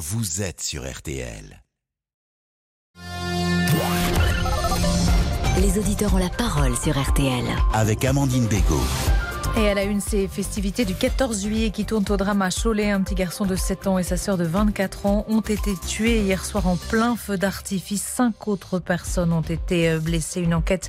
vous êtes sur RTL. Les auditeurs ont la parole sur RTL. Avec Amandine Bégaud. Et à la une, ces festivités du 14 juillet qui tournent au drame à Cholet. Un petit garçon de 7 ans et sa sœur de 24 ans ont été tués hier soir en plein feu d'artifice. Cinq autres personnes ont été euh, blessées. Une enquête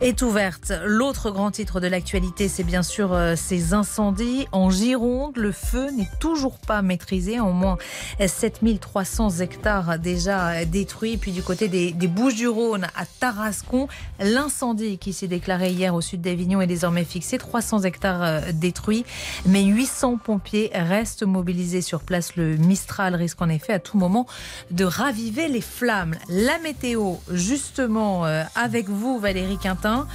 est ouverte. L'autre grand titre de l'actualité, c'est bien sûr euh, ces incendies. En Gironde, le feu n'est toujours pas maîtrisé. Au moins 7300 hectares déjà détruits. Puis du côté des, des Bouches-du-Rhône, à Tarascon, l'incendie qui s'est déclaré hier au sud d'Avignon est désormais fixé. 300 hectares euh, détruits, mais 800 pompiers restent mobilisés sur place. Le Mistral risque en effet à tout moment de raviver les flammes. La météo, justement, euh, avec vous, Valérie Quintin.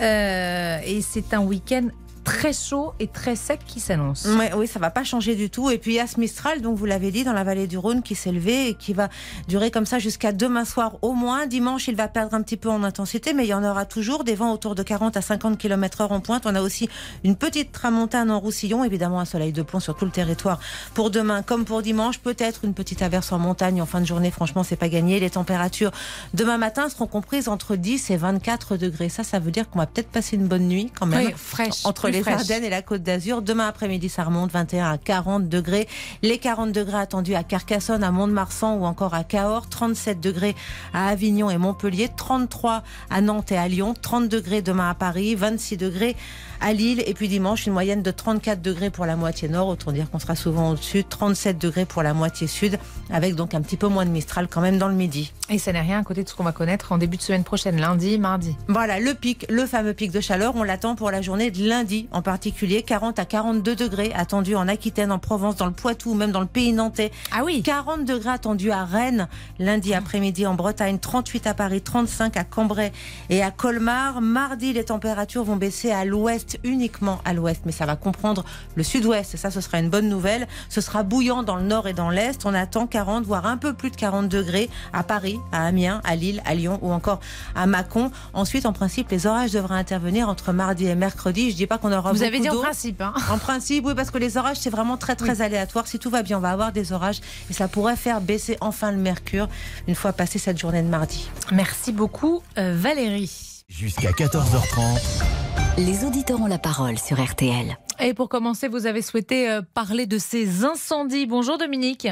Euh, et c'est un week-end très chaud et très sec qui s'annonce. oui, ça va pas changer du tout. Et puis il y a ce Mistral, donc vous l'avez dit, dans la vallée du Rhône qui s'est levé et qui va durer comme ça jusqu'à demain soir au moins. Dimanche, il va perdre un petit peu en intensité, mais il y en aura toujours des vents autour de 40 à 50 km heure en pointe. On a aussi une petite tramontane en Roussillon, évidemment un soleil de plomb sur tout le territoire pour demain comme pour dimanche. Peut-être une petite averse en montagne en fin de journée. Franchement, c'est pas gagné. Les températures demain matin seront comprises entre 10 et 24 degrés. Ça, ça veut dire qu'on va peut-être passer une bonne nuit quand même. fraîche. Entre les Ardennes et la Côte d'Azur. Demain après-midi, ça remonte 21 à 40 degrés. Les 40 degrés attendus à Carcassonne, à Mont-de-Marsan ou encore à Cahors. 37 degrés à Avignon et Montpellier. 33 à Nantes et à Lyon. 30 degrés demain à Paris. 26 degrés à Lille. Et puis dimanche, une moyenne de 34 degrés pour la moitié nord. Autant dire qu'on sera souvent au-dessus. 37 degrés pour la moitié sud. Avec donc un petit peu moins de Mistral quand même dans le midi. Et ça n'est rien à côté de ce qu'on va connaître en début de semaine prochaine, lundi, mardi. Voilà, le pic, le fameux pic de chaleur. On l'attend pour la journée de lundi en particulier. 40 à 42 degrés attendus en Aquitaine, en Provence, dans le Poitou, même dans le pays nantais. Ah oui 40 degrés attendus à Rennes lundi après-midi en Bretagne. 38 à Paris, 35 à Cambrai et à Colmar. Mardi, les températures vont baisser à l'ouest uniquement à l'ouest, mais ça va comprendre le sud-ouest. Et ça, ce sera une bonne nouvelle. Ce sera bouillant dans le nord et dans l'est. On attend 40, voire un peu plus de 40 degrés à Paris, à Amiens, à Lille, à Lyon ou encore à Mâcon. Ensuite, en principe, les orages devraient intervenir entre mardi et mercredi. Je dis pas qu'on aura Vous beaucoup avez dit en principe, hein En principe, oui, parce que les orages, c'est vraiment très, très aléatoire. Si tout va bien, on va avoir des orages et ça pourrait faire baisser enfin le mercure une fois passée cette journée de mardi. Merci beaucoup, euh, Valérie. Jusqu'à 14h30. Les auditeurs ont la parole sur RTL. Et pour commencer, vous avez souhaité euh, parler de ces incendies. Bonjour Dominique.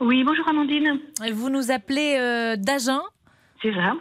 Oui, bonjour Amandine. Vous nous appelez euh, d'Agen C'est ça.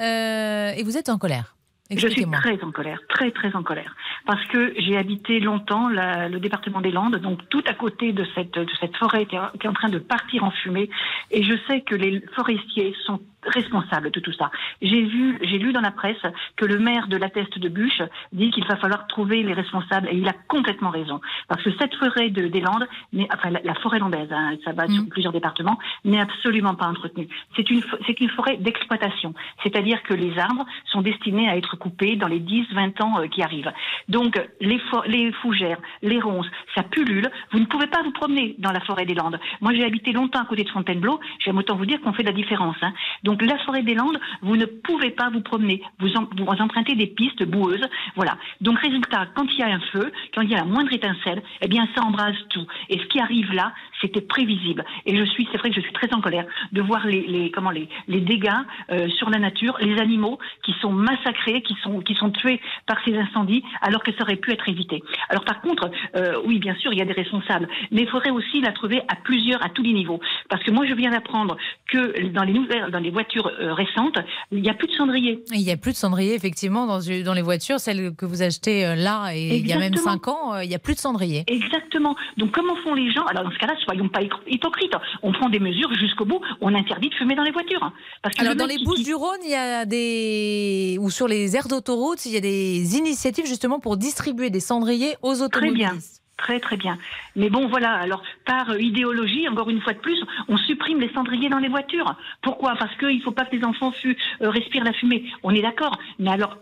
euh, et vous êtes en colère. Je suis très en colère, très très en colère, parce que j'ai habité longtemps la- le département des Landes, donc tout à côté de cette de cette forêt qui est, qui est en train de partir en fumée, et je sais que les forestiers sont responsables de tout ça. J'ai vu, j'ai lu dans la presse que le maire de la Teste de Bûche dit qu'il va falloir trouver les responsables, et il a complètement raison, parce que cette forêt de, des Landes, n'est- enfin la, la forêt landaise, hein, ça va sur plusieurs départements, n'est absolument pas entretenue. C'est une c'est une forêt d'exploitation, c'est-à-dire que les arbres sont destinés à être coupés dans les 10-20 ans euh, qui arrivent. Donc les, fo- les fougères, les ronces, ça pullule. Vous ne pouvez pas vous promener dans la forêt des Landes. Moi, j'ai habité longtemps à côté de Fontainebleau. J'aime autant vous dire qu'on fait la différence. hein. Donc la forêt des Landes, vous ne pouvez pas vous promener. Vous empruntez des pistes boueuses. Voilà. Donc résultat, quand il y a un feu, quand il y a la moindre étincelle, eh bien ça embrase tout. Et ce qui arrive là, c'était prévisible. Et je suis, c'est vrai que je suis très en colère de voir les, les comment les, les dégâts euh, sur la nature, les animaux qui sont massacrés, qui sont qui sont tués par ces incendies, alors que ça aurait pu être évité. Alors par contre, euh, oui, bien sûr, il y a des responsables, mais il faudrait aussi la trouver à plusieurs, à tous les niveaux. Parce que moi, je viens d'apprendre que dans les nouvelles, dans les voitures euh, récentes, il n'y a plus de cendrier. Il n'y a plus de cendrier, effectivement, dans, dans les voitures, celles que vous achetez euh, là, et il y a même. 5 ans, euh, il n'y a plus de cendrier. Exactement. Donc comment font les gens? Alors dans ce cas-là, soyons pas hypo- hypocrites. On prend des mesures jusqu'au bout. On interdit de fumer dans les voitures. Parce que Alors, le dans les qui- Bouches du Rhône, il y a des. ou sur les aires d'autoroute, il y a des initiatives justement pour distribuer des cendriers aux Très automobilistes. bien. Très très bien. Mais bon voilà, alors par euh, idéologie, encore une fois de plus, on supprime les cendriers dans les voitures. Pourquoi? Parce qu'il ne faut pas que les enfants euh, respirent la fumée. On est d'accord. Mais alors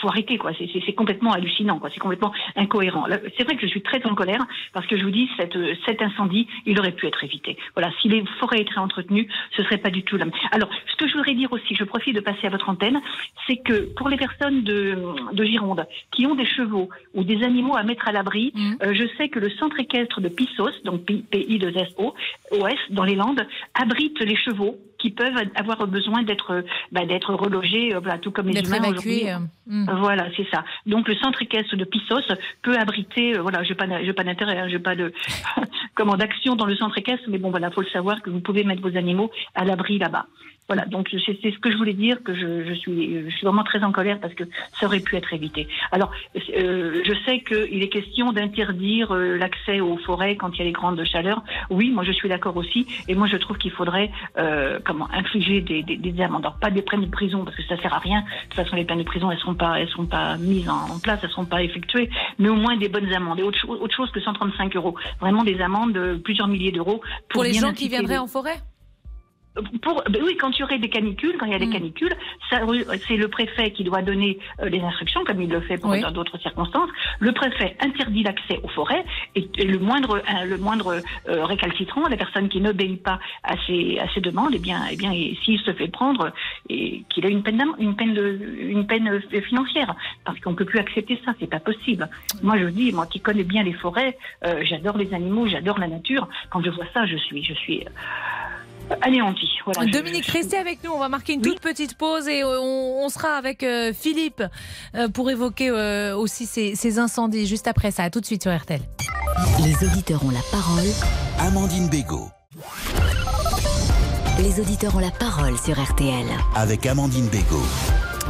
faut arrêter quoi. C'est complètement hallucinant quoi. C'est complètement incohérent. C'est vrai que je suis très en colère parce que je vous dis cette, cet incendie, il aurait pu être évité. Voilà, si les forêts étaient entretenues, ce serait pas du tout là. Alors, ce que je voudrais dire aussi, je profite de passer à votre antenne, c'est que pour les personnes de, de Gironde qui ont des chevaux ou des animaux à mettre à l'abri, mmh. euh, je sais que le centre équestre de Pissos, donc PI2SO, OS dans les Landes, abrite les chevaux qui peuvent avoir besoin d'être bah, d'être relogés, euh, tout comme les humains aujourd'hui. Euh, hmm. Voilà, c'est ça. Donc le centre équestre de Pissos peut abriter, voilà, j'ai pas, j'ai pas d'intérêt, hein, j'ai pas de comment d'action dans le centre équestre, mais bon, voilà, faut le savoir que vous pouvez mettre vos animaux à l'abri là-bas. Voilà, donc c'est ce que je voulais dire, que je, je, suis, je suis vraiment très en colère parce que ça aurait pu être évité. Alors, euh, je sais qu'il est question d'interdire euh, l'accès aux forêts quand il y a les grandes chaleurs. Oui, moi je suis d'accord aussi, et moi je trouve qu'il faudrait euh, comment infliger des, des, des amendes, Alors, pas des peines de prison parce que ça sert à rien. De toute façon, les peines de prison elles seront pas, elles seront pas mises en, place, elles seront pas effectuées, mais au moins des bonnes amendes et autre, autre chose que 135 euros. Vraiment des amendes de plusieurs milliers d'euros pour, pour les gens qui viendraient en forêt? Pour, ben oui, quand il y aurait des canicules, quand il y a des mm. canicules, c'est le préfet qui doit donner euh, les instructions, comme il le fait pour d'autres circonstances. Le préfet interdit l'accès aux forêts et, le moindre, euh, le moindre euh, récalcitrant, la personne qui n'obéit pas à ces, à ces demandes, eh bien, eh bien, s'il se fait prendre, et qu'il a une peine, une peine, de, une peine financière, parce qu'on peut plus accepter ça, c'est pas possible. Moi, je dis, moi qui connais bien les forêts, j'adore les animaux, j'adore la nature. Quand je vois ça, je suis, je suis anéanti. Voilà, Dominique, restez avec nous. On va marquer une toute petite pause et euh, on, sera avec euh, Philippe euh, pour évoquer aussi ces, incendies juste après ça. tout de suite sur RTL. Les auditeurs ont la parole. Amandine Bégaud. Les auditeurs ont la parole sur RTL. Avec Amandine Bégaud.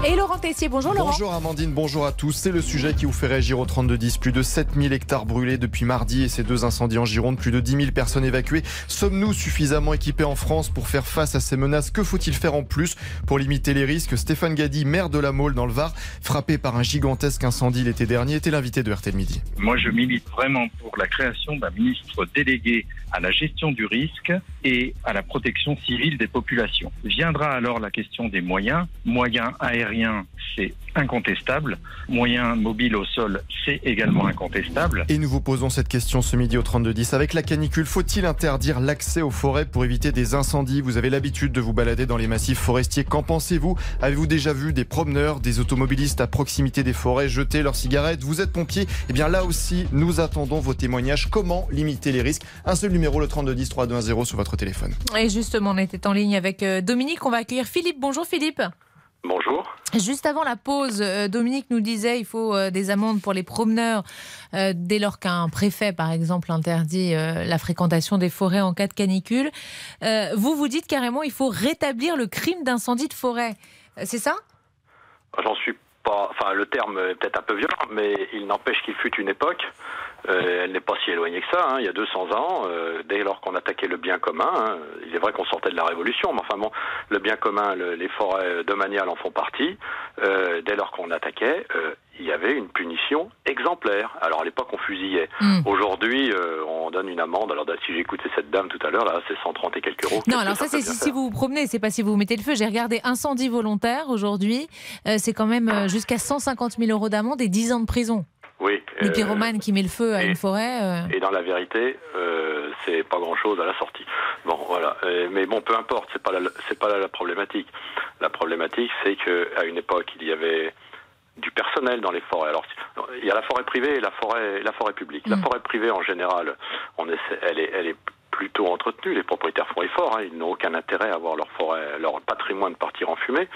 Et Laurent Tessier, bonjour Laurent. Bonjour Amandine, bonjour à tous. C'est le sujet qui vous fait réagir au 3210. Plus de 7000 hectares brûlés depuis mardi et ces deux incendies en Gironde, plus de 10 000 personnes évacuées. Sommes-nous suffisamment équipés en France pour faire face à ces menaces? Que faut-il faire en plus pour limiter les risques? Stéphane Gadi, maire de la Mole dans le Var, frappé par un gigantesque incendie l'été dernier, était l'invité de RTL Midi. Moi, je milite vraiment pour la création d'un ministre délégué à la gestion du risque et à la protection civile des populations. Viendra alors la question des moyens, moyens aériens, c'est incontestable. Moyens mobiles au sol, c'est également incontestable. Et nous vous posons cette question ce midi au 3210. Avec la canicule, faut-il interdire l'accès aux forêts pour éviter des incendies? Vous avez l'habitude de vous balader dans les massifs forestiers. Qu'en pensez-vous? Avez-vous déjà vu des promeneurs, des automobilistes à proximité des forêts jeter leurs cigarettes? Vous êtes pompier? Eh bien là aussi, nous attendons vos témoignages. Comment limiter les risques? Un seul numéro, le 3210 3210 sur votre téléphone. Et justement, on était en ligne avec euh, Dominique. On va accueillir Philippe. Bonjour Philippe. Bonjour. Juste avant la pause, euh, Dominique nous disait il faut euh, des amendes pour les promeneurs euh, dès lors qu'un préfet, par exemple, interdit la fréquentation des forêts en cas de canicule. vous vous dites carrément il faut rétablir le crime d'incendie de forêt. C'est ça? J'en suis pas. Enfin, le terme est peut-être un peu violent, mais il n'empêche qu'il fut une époque euh, elle n'est pas si éloignée que ça. Hein. Il y a 200 ans, euh, dès lors qu'on attaquait le bien commun, hein, il est vrai qu'on sortait de la Révolution, mais enfin bon, le bien commun, les forêts domaniales en font partie. Euh, dès lors qu'on attaquait, il y avait une punition exemplaire. Alors à l'époque, on fusillait. Hmm. Aujourd'hui, on donne une amende. Alors si j'ai écouté cette dame tout à l'heure, là, c'est 130 et quelques euros. Non, alors ça, c'est si, vous vous promenez, c'est pas si vous mettez le feu. J'ai regardé incendie volontaire aujourd'hui. c'est quand même jusqu'à 150 000 euros d'amende et 10 ans de prison. Oui. Le pyromane qui met le feu à une forêt. Euh. Et dans la vérité, euh, c'est pas grand-chose à la sortie. Bon, voilà. mais bon, peu importe, c'est pas c'est pas là la problématique. La problématique, c'est que à une époque, il y avait du personnel dans les forêts. Alors, il y a la forêt privée et la forêt, la forêt publique. La mm. forêt privée, en général, on essaie, elle est, elle est plutôt entretenue. Les propriétaires font effort. Hein. Ils n'ont aucun intérêt à voir leur forêt, leur patrimoine partir en fumée.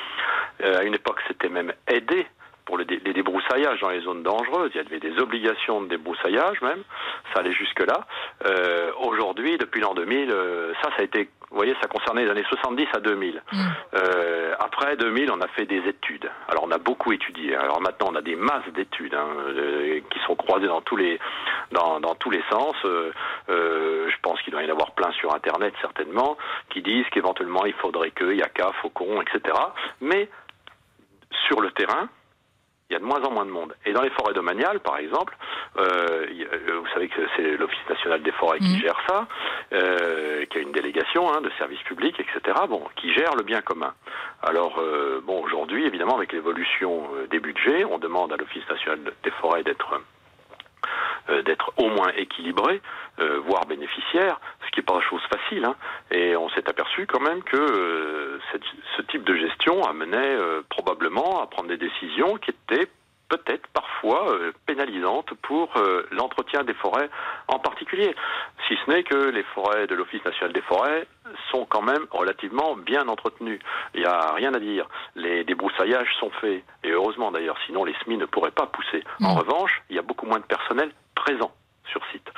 Euh, à une époque, c'était même aidé pour les, débroussaillages dans les zones dangereuses. Il y avait des obligations de débroussaillage même. Ça allait jusque-là. Euh, aujourd'hui, depuis l'an 2000, euh, ça, ça a été vous voyez, ça concernait les années 70 à 2000. Mm. Euh, après 2000, on a fait des études. Alors, on a beaucoup étudié. Alors maintenant, on a des masses d'études hein, qui sont croisées dans tous les dans, dans tous les sens. je pense qu'il doit y en avoir plein sur Internet certainement, qui disent qu'éventuellement il faudrait que, il y a qu'à, faucon, etc. Mais sur le terrain, il y a de moins en moins de monde. Et dans les forêts domaniales, par exemple, euh, vous savez que c'est l'Office national des forêts qui mmh. gère ça, euh, qui a une délégation hein, de services publics, etc., bon, qui gère le bien commun. Alors, euh, bon, aujourd'hui, évidemment, avec l'évolution euh, des budgets, on demande à l'Office national des forêts d'être euh, d'être au moins équilibré, euh, voire bénéficiaire, ce qui n'est pas une chose facile. Hein. Et on s'est aperçu quand même que euh, ce type de gestion amenait probablement à prendre des décisions qui étaient peut-être parfois euh, pénalisante pour euh, l'entretien des forêts en particulier. Si ce n'est que les forêts de l'Office national des forêts sont quand même relativement bien entretenues. Il n'y a rien à dire. Les débroussaillages sont faits, et heureusement d'ailleurs, sinon les semis ne pourraient pas pousser. En revanche, il y a beaucoup moins de personnel présent sur site.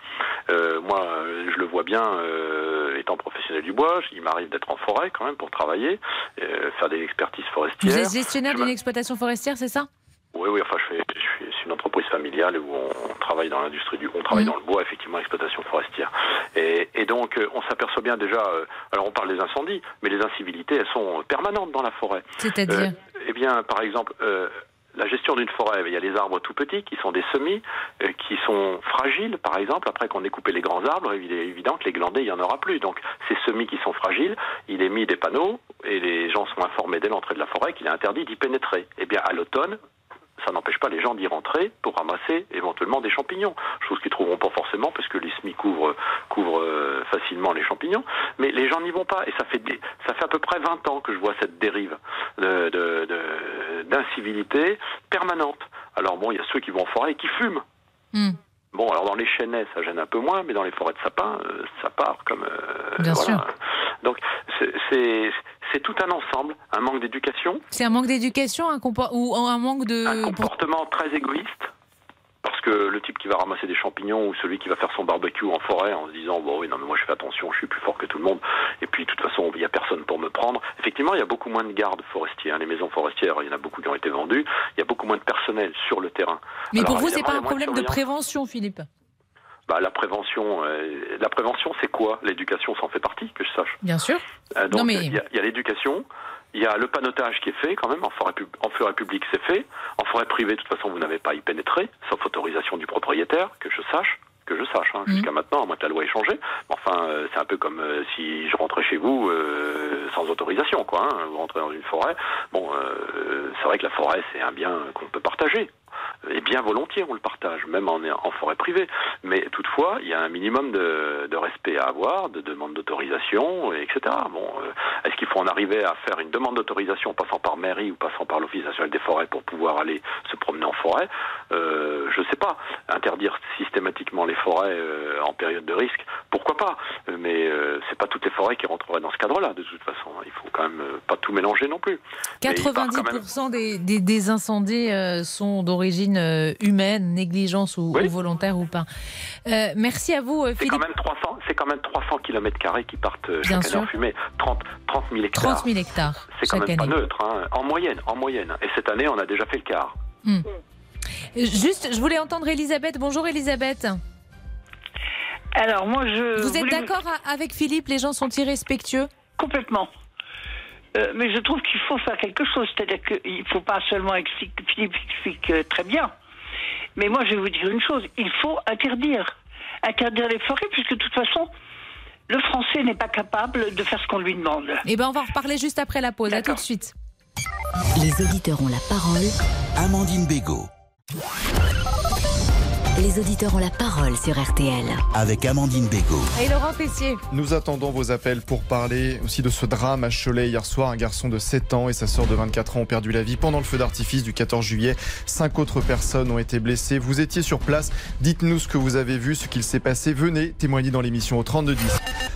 Euh, moi, je le vois bien, euh, étant professionnel du bois, il m'arrive d'être en forêt quand même pour travailler, euh, faire des expertises forestières. Vous êtes gestionnaire d'une exploitation forestière, c'est ça? Oui, oui, enfin, je fais, je suis, c'est une entreprise familiale où on travaille dans l'industrie du, on travaille Mhm. dans le bois, effectivement, exploitation forestière. Et, et donc, euh, on s'aperçoit bien déjà, euh, alors on parle des incendies, mais les incivilités, elles sont permanentes dans la forêt. C'est-à-dire Euh, Eh bien, par exemple, euh, la gestion d'une forêt, il y a les arbres tout petits qui sont des semis, euh, qui sont fragiles, par exemple. Après qu'on ait coupé les grands arbres, il est évident que les glandés, il n'y en aura plus. Donc, ces semis qui sont fragiles, il est mis des panneaux et les gens sont informés dès l'entrée de la forêt qu'il est interdit d'y pénétrer. Eh bien, à l'automne, ça n'empêche pas les gens d'y rentrer pour ramasser éventuellement des champignons, chose qu'ils trouveront pas forcément parce que les semis couvrent, couvrent euh, facilement les champignons, mais les gens n'y vont pas et ça fait des- ça fait à peu près 20 ans que je vois cette dérive de- de- de- d'incivilité permanente. Alors bon, il y a ceux qui vont en forêt et qui fument. Hmm. Bon, alors dans les chênaies, ça gêne un peu moins, mais dans les forêts de sapins, euh, ça part comme. euh, Bien voilà. sûr. Donc c'est- c'est tout un ensemble, un manque d'éducation, C'est un manque d'éducation un ou un manque de... un comportement très égoïste. Parce que le type qui va ramasser des champignons ou celui qui va faire son barbecue en forêt en se disant bon oui non mais moi je fais attention je suis plus fort que tout le monde et puis de toute façon il n'y a personne pour me prendre effectivement il y a beaucoup moins de gardes forestiers hein. les maisons forestières il y en a beaucoup qui ont été vendues il y a beaucoup moins de personnel sur le terrain Mais Alors, pour vous, c'est pas un problème de surveillance. prévention, Philippe? Bah, la prévention euh, la prévention c'est quoi? L'éducation s'en fait partie que je sache Bien sûr. euh, donc, Non, mais- il y a, l'éducation, il y a le panotage qui est fait quand même, en forêt, pub- en forêt publique c'est fait, en forêt privée de toute façon vous n'avez pas à y pénétrer, sauf autorisation du propriétaire, que je sache, que je sache, hein, Mhm. jusqu'à maintenant, à moins que la loi ait changé. Enfin, euh, c'est un peu comme euh, si je rentrais chez vous euh, sans autorisation, quoi. hein, vous rentrez dans une forêt. Bon, c'est vrai que la forêt c'est un bien qu'on peut partager. Et bien volontiers, on le partage, même en, forêt privée. Mais toutefois, il y a un minimum de, respect à avoir, de demande d'autorisation, et etc. Bon, euh, est-ce qu'il faut en arriver à faire une demande d'autorisation passant par mairie ou passant par l'Office national des forêts pour pouvoir aller se promener en forêt? Euh, Je sais pas. Interdire systématiquement les forêts euh, en période de risque, pourquoi pas? Mais euh, c'est pas toutes les forêts qui rentreraient dans ce cadre-là, de toute façon. Il faut quand même pas tout mélanger non plus. Mais il part quand même- 90% des, des, incendies sont d'origine euh, humaine, négligence ou, Oui. ou volontaire ou pas. Euh, merci à vous, euh, C'est Philippe. quand même 300, c'est quand même 300 km carrés qui partent Bien chaque année en fumée. 30, 30 000 hectares. 30 000 hectares C'est quand même année. pas neutre, hein. en moyenne, en moyenne. Et cette année, on a déjà fait le quart. Euh, Juste, je voulais entendre Elisabeth. Bonjour Elisabeth. Alors moi je. Vous êtes voulais- d'accord avec Philippe? Les gens sont irrespectueux? Complètement. Euh, mais je trouve qu'il faut faire quelque chose. C'est-à-dire qu'il ne faut pas seulement expliquer. Philippe explique euh, très bien. Mais moi je vais vous dire une chose. Il faut interdire. Interdire les forêts, puisque de toute façon, le français n'est pas capable de faire ce qu'on lui demande. Eh ben, on va en reparler juste après la pause. À tout D'accord. de suite. Les auditeurs ont la parole. Amandine Bégaud. Les auditeurs ont la parole sur RTL. Avec Amandine Bégaud. Et Laurent Tessier. Nous attendons vos appels pour parler aussi de ce drame à Cholet hier soir. Un garçon de 7 ans et sa sœur de 24 ans ont perdu la vie pendant le feu d'artifice du 14 juillet. Cinq autres personnes ont été blessées. Vous étiez sur place. Dites-nous ce que vous avez vu, ce qu'il s'est passé. Venez témoigner dans l'émission au 3210.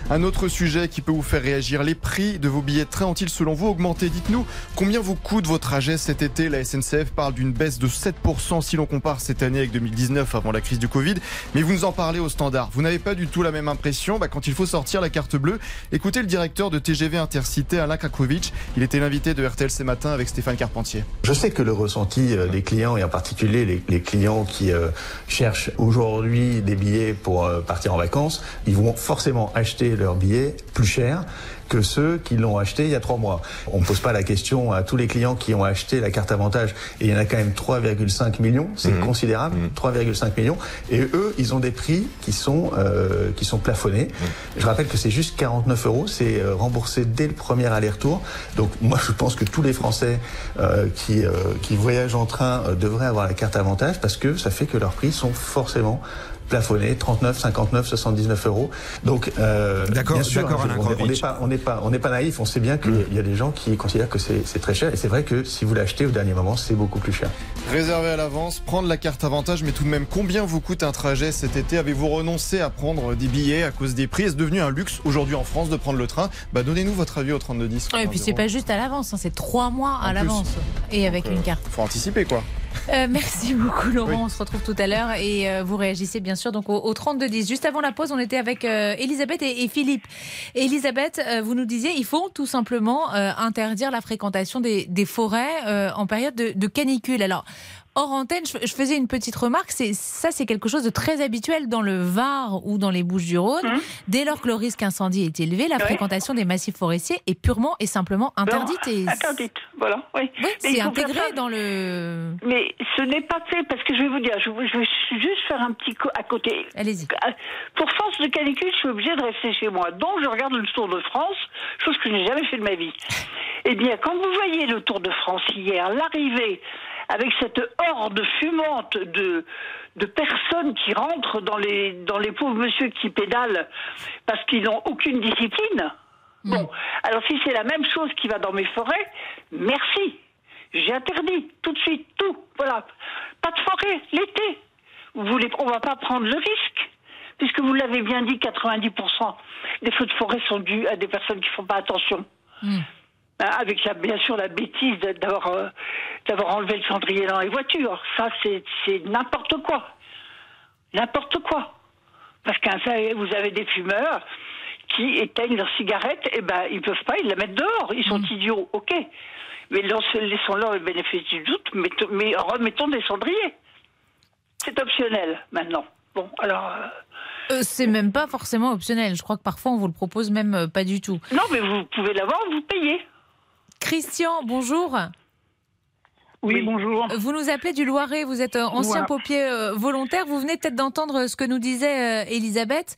Un autre sujet qui peut vous faire réagir. Les prix de vos billets de train ont-ils selon vous augmenté? Dites-nous combien vous coûte vos trajets cet été? La SNCF parle d'une baisse de 7% si l'on compare cette année avec 2019 avant la crise du Covid. Mais vous nous en parlez au standard. Vous n'avez pas du tout la même impression bah, quand il faut sortir la carte bleue. Écoutez le directeur de TGV Intercité, Alain Krakovic. Il était l'invité de RTL ce matin avec Stéphane Carpentier. Je sais que le ressenti euh, des clients, et en particulier les, les clients qui euh, cherchent aujourd'hui des billets pour euh, partir en vacances, ils vont forcément acheter leurs billets plus chers que ceux qui l'ont acheté il y a trois mois. On ne pose pas la question à tous les clients qui ont acheté la carte avantage, et il y en a quand même 3,5 millions, c'est Mhm. considérable, 3,5 millions, et eux, ils ont des prix qui sont, euh, qui sont plafonnés. Je rappelle que c'est juste 49 euros, c'est euh, remboursé dès le premier aller-retour. Donc moi, je pense que tous les Français euh, qui, euh, qui voyagent en train euh, devraient avoir la carte avantage parce que ça fait que leurs prix sont forcément plafonnés 39, 59, 79 euros. Donc, euh, D'accord, bien sûr, d'accord, on n'est pas, on n'est pas, on n'est pas naïf. On sait bien qu'il y a des gens qui considèrent que c'est c'est très cher. Et c'est vrai que si vous l'achetez au dernier moment, c'est beaucoup plus cher. Réserver à l'avance, prendre la carte avantage, mais tout de même, combien vous coûte un trajet cet été? Avez-vous renoncé à prendre des billets à cause des prix? Est-ce devenu un luxe aujourd'hui en France de prendre le train? Bah, Donnez-nous votre avis au 3210. Et puis c'est pas juste à l'avance, hein, c'est trois mois à En plus. l'avance et avec Donc, une euh, carte. Faut anticiper quoi. Euh, merci beaucoup Laurent, Oui. on se retrouve tout à l'heure et euh, vous réagissez bien sûr donc au, au 3210. Juste avant la pause, on était avec euh, Elisabeth et, et Philippe. Elisabeth, euh, vous nous disiez il faut tout simplement euh, interdire la fréquentation des, des forêts euh, en période de, de canicule. Alors Hors antenne, je, faisais une petite remarque. C'est ça, c'est quelque chose de très habituel dans le Var ou dans les Bouches-du-Rhône. Dès lors que le risque incendie est élevé, la Oui. fréquentation des massifs forestiers est purement et simplement interdite. Et interdite, voilà. Oui, c'est intégré ça. dans le. Mais ce n'est pas fait parce que je vais vous dire, je, vais juste faire un petit co- à côté. Allez-y. Pour force de canicule, je suis obligée de rester chez moi. Donc je regarde le Tour de France, chose que je n'ai jamais fait de ma vie. Eh bien, quand vous voyez le Tour de France hier, l'arrivée avec cette horde fumante de de personnes qui rentrent dans les dans les pauvres monsieur qui pédalent parce qu'ils n'ont aucune discipline. Bon, alors si c'est la même chose qui va dans mes forêts, merci. J'ai interdit tout de suite tout. Voilà, pas de forêt l'été. Vous on va pas prendre le risque, puisque vous l'avez bien dit, 90% des feux de forêt sont dus à des personnes qui font pas attention. Hmm. Hein, Avec la, bien sûr la bêtise d'avoir euh, d'avoir enlevé le cendrier dans les voitures. Ça, c'est c'est n'importe quoi. N'importe quoi. Parce que vous avez des fumeurs qui éteignent leur cigarette, et ben ils peuvent pas, ils la mettent dehors. Ils sont idiots, ok. Mais laissons- laissons-leur le bénéfice du doute, mais, mais remettons des cendriers. C'est optionnel maintenant. Bon, alors. euh, Euh, c'est même pas forcément optionnel. Je crois que parfois on vous le propose même euh, pas du tout. non, mais vous pouvez l'avoir, vous payez. Christian, bonjour. Oui, bonjour. Vous nous appelez du Loiret, vous êtes euh, ancien Voilà. pompier euh, volontaire. Vous venez peut-être d'entendre ce que nous disait euh, Elisabeth,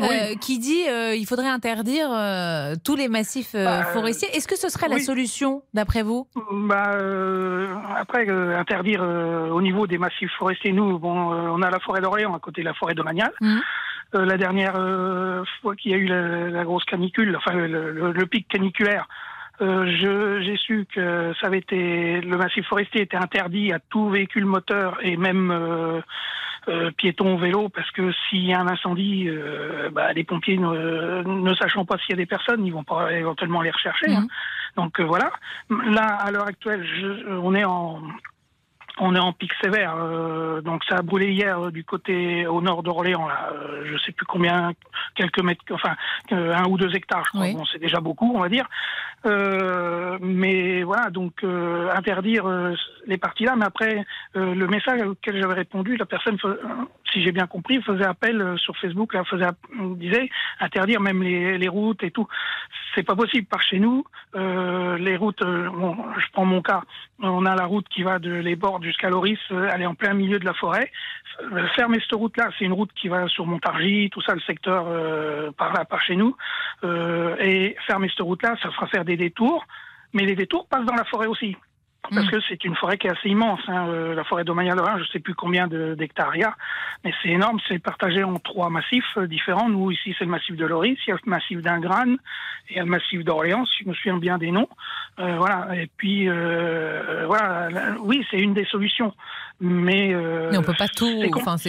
euh, qui dit euh, il faudrait interdire euh, tous les massifs euh, Bah, forestiers. Est-ce que ce serait la solution, d'après vous? Bah, euh, après, euh, interdire euh, au niveau des massifs forestiers, nous, bon, euh, on a la forêt d'Orléans à côté de la forêt domaniale. Euh, la dernière euh, fois qu'il y a eu la, la grosse canicule, enfin le, le- le pic caniculaire, euh, j'ai su que ça avait été le massif forestier était interdit à tout véhicule moteur et même euh, euh, piéton, vélo, parce que s'il y a un incendie, euh, bah, les pompiers ne, ne sachant pas s'il y a des personnes, ils vont pas éventuellement les rechercher. hein. Donc euh, voilà. Là, à l'heure actuelle, je- on est en on est en pic sévère, euh, donc ça a brûlé hier euh, du côté au nord d'Orléans, là, euh, je sais plus combien, quelques mètres, enfin un ou deux hectares, je crois. Oui. Bon, c'est déjà beaucoup, on va dire. Euh, mais voilà, donc euh, interdire euh, les parties là. Mais après, le message auquel j'avais répondu, la personne, si j'ai bien compris, faisait appel sur Facebook, là, faisait, disait interdire même les, les routes et tout. C'est pas possible par chez nous. Les routes, bon, je prends mon cas, on a la route qui va de les bords jusqu'à Loris, elle est en plein milieu de la forêt. Fermer cette route-là, c'est une route qui va sur Montargis, tout ça, le secteur euh, par là, par chez nous. Euh, et fermer cette route-là, ça fera faire des détours, mais les détours passent dans la forêt aussi. Parce que c'est une forêt qui est assez immense, hein, euh, la forêt domaniale de je ne sais plus combien d'hectares il y a, mais c'est énorme, c'est partagé en trois massifs euh, différents. Nous, ici, c'est le massif de Loris, il y a le massif d'Ingrane, et il y a le massif d'Orléans, si je me souviens bien des noms. Euh, voilà, et puis, euh, voilà, oui, c'est une des solutions, mais... Mais on peut pas tout.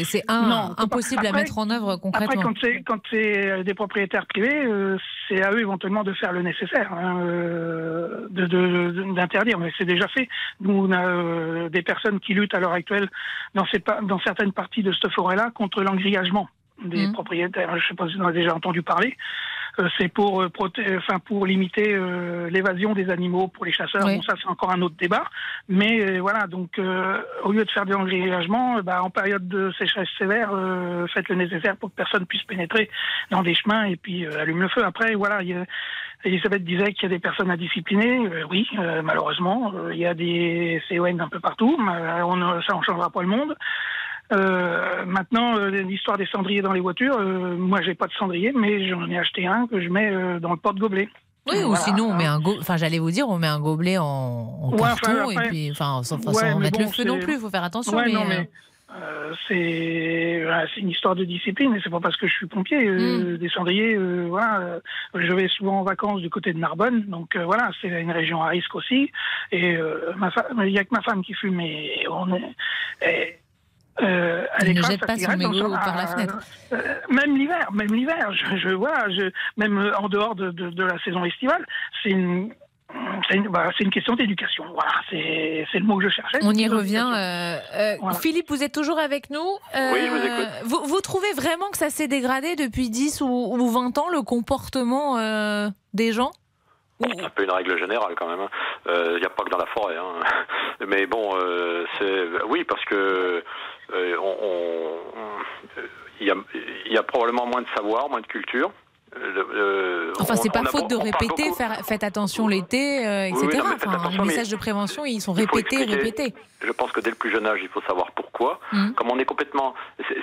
c'est Enfin, impossible à Après- mettre en œuvre Après, concrètement. c'est quand c'est des propriétaires privés, c'est à eux éventuellement de faire le nécessaire, hein, de- de- de- d'interdire. Mais c'est déjà fait. Nous, on a euh, des personnes qui luttent à l'heure actuelle dans, ces, pa- dans certaines parties de cette forêt-là contre l'engrillagement des Mhm. propriétaires. Je sais pas si vous en avez déjà entendu parler. Euh, c'est pour euh, proté- enfin pour limiter euh, l'évasion des animaux pour les chasseurs. Oui. Bon, ça c'est encore un autre débat. Mais voilà, donc au lieu de faire des engrillagements, bah, en période de sécheresse sévère, faites le nécessaire pour que personne puisse pénétrer dans des chemins et puis allume le feu. Après, voilà, il y a- Elisabeth disait qu'il y a des personnes à discipliner. Euh, oui, euh, malheureusement, il y a des CON un peu partout. On, ça ne changera pas le monde. maintenant, l'histoire des cendriers dans les voitures, moi j'ai pas de cendrier, mais j'en ai acheté un que je mets dans le porte-gobelet. Oui, ou sinon on met un go... enfin j'allais vous dire on met un gobelet en, carton et puis enfin sans, mettre le feu non plus, il faut faire attention. mais, euh, c'est une histoire de discipline et c'est pas parce que je suis pompier euh, mm. des cendriers euh, voilà je vais souvent en vacances du côté de Narbonne donc voilà c'est une région à risque aussi et il y a que ma femme qui fume et on est euh, elle ne jette pas son mégot par la fenêtre. même l'hiver, même l'hiver, je, je, voilà, je, même en dehors de, de, de la saison estivale, c'est une, c'est une, question d'éducation. Voilà, c'est le mot que je cherchais. On y revient. Euh, euh, Philippe, vous êtes toujours avec nous Oui, je vous écoute. Vous, vous, trouvez vraiment que ça s'est dégradé depuis 10 ou, 20 ans, le comportement des gens? C'est un peu une règle générale quand même. Il hein. n'y a pas que dans la forêt. Hein. Mais bon, c'est oui parce que on, il y, a, probablement moins de savoir, moins de culture. Euh, enfin, c'est pas faute de répéter, faites attention l'été, euh, etc. les messages de prévention, ils sont répétés, répétés. Je pense que dès le plus jeune âge, il faut savoir pourquoi. Mmh. Comme on est complètement,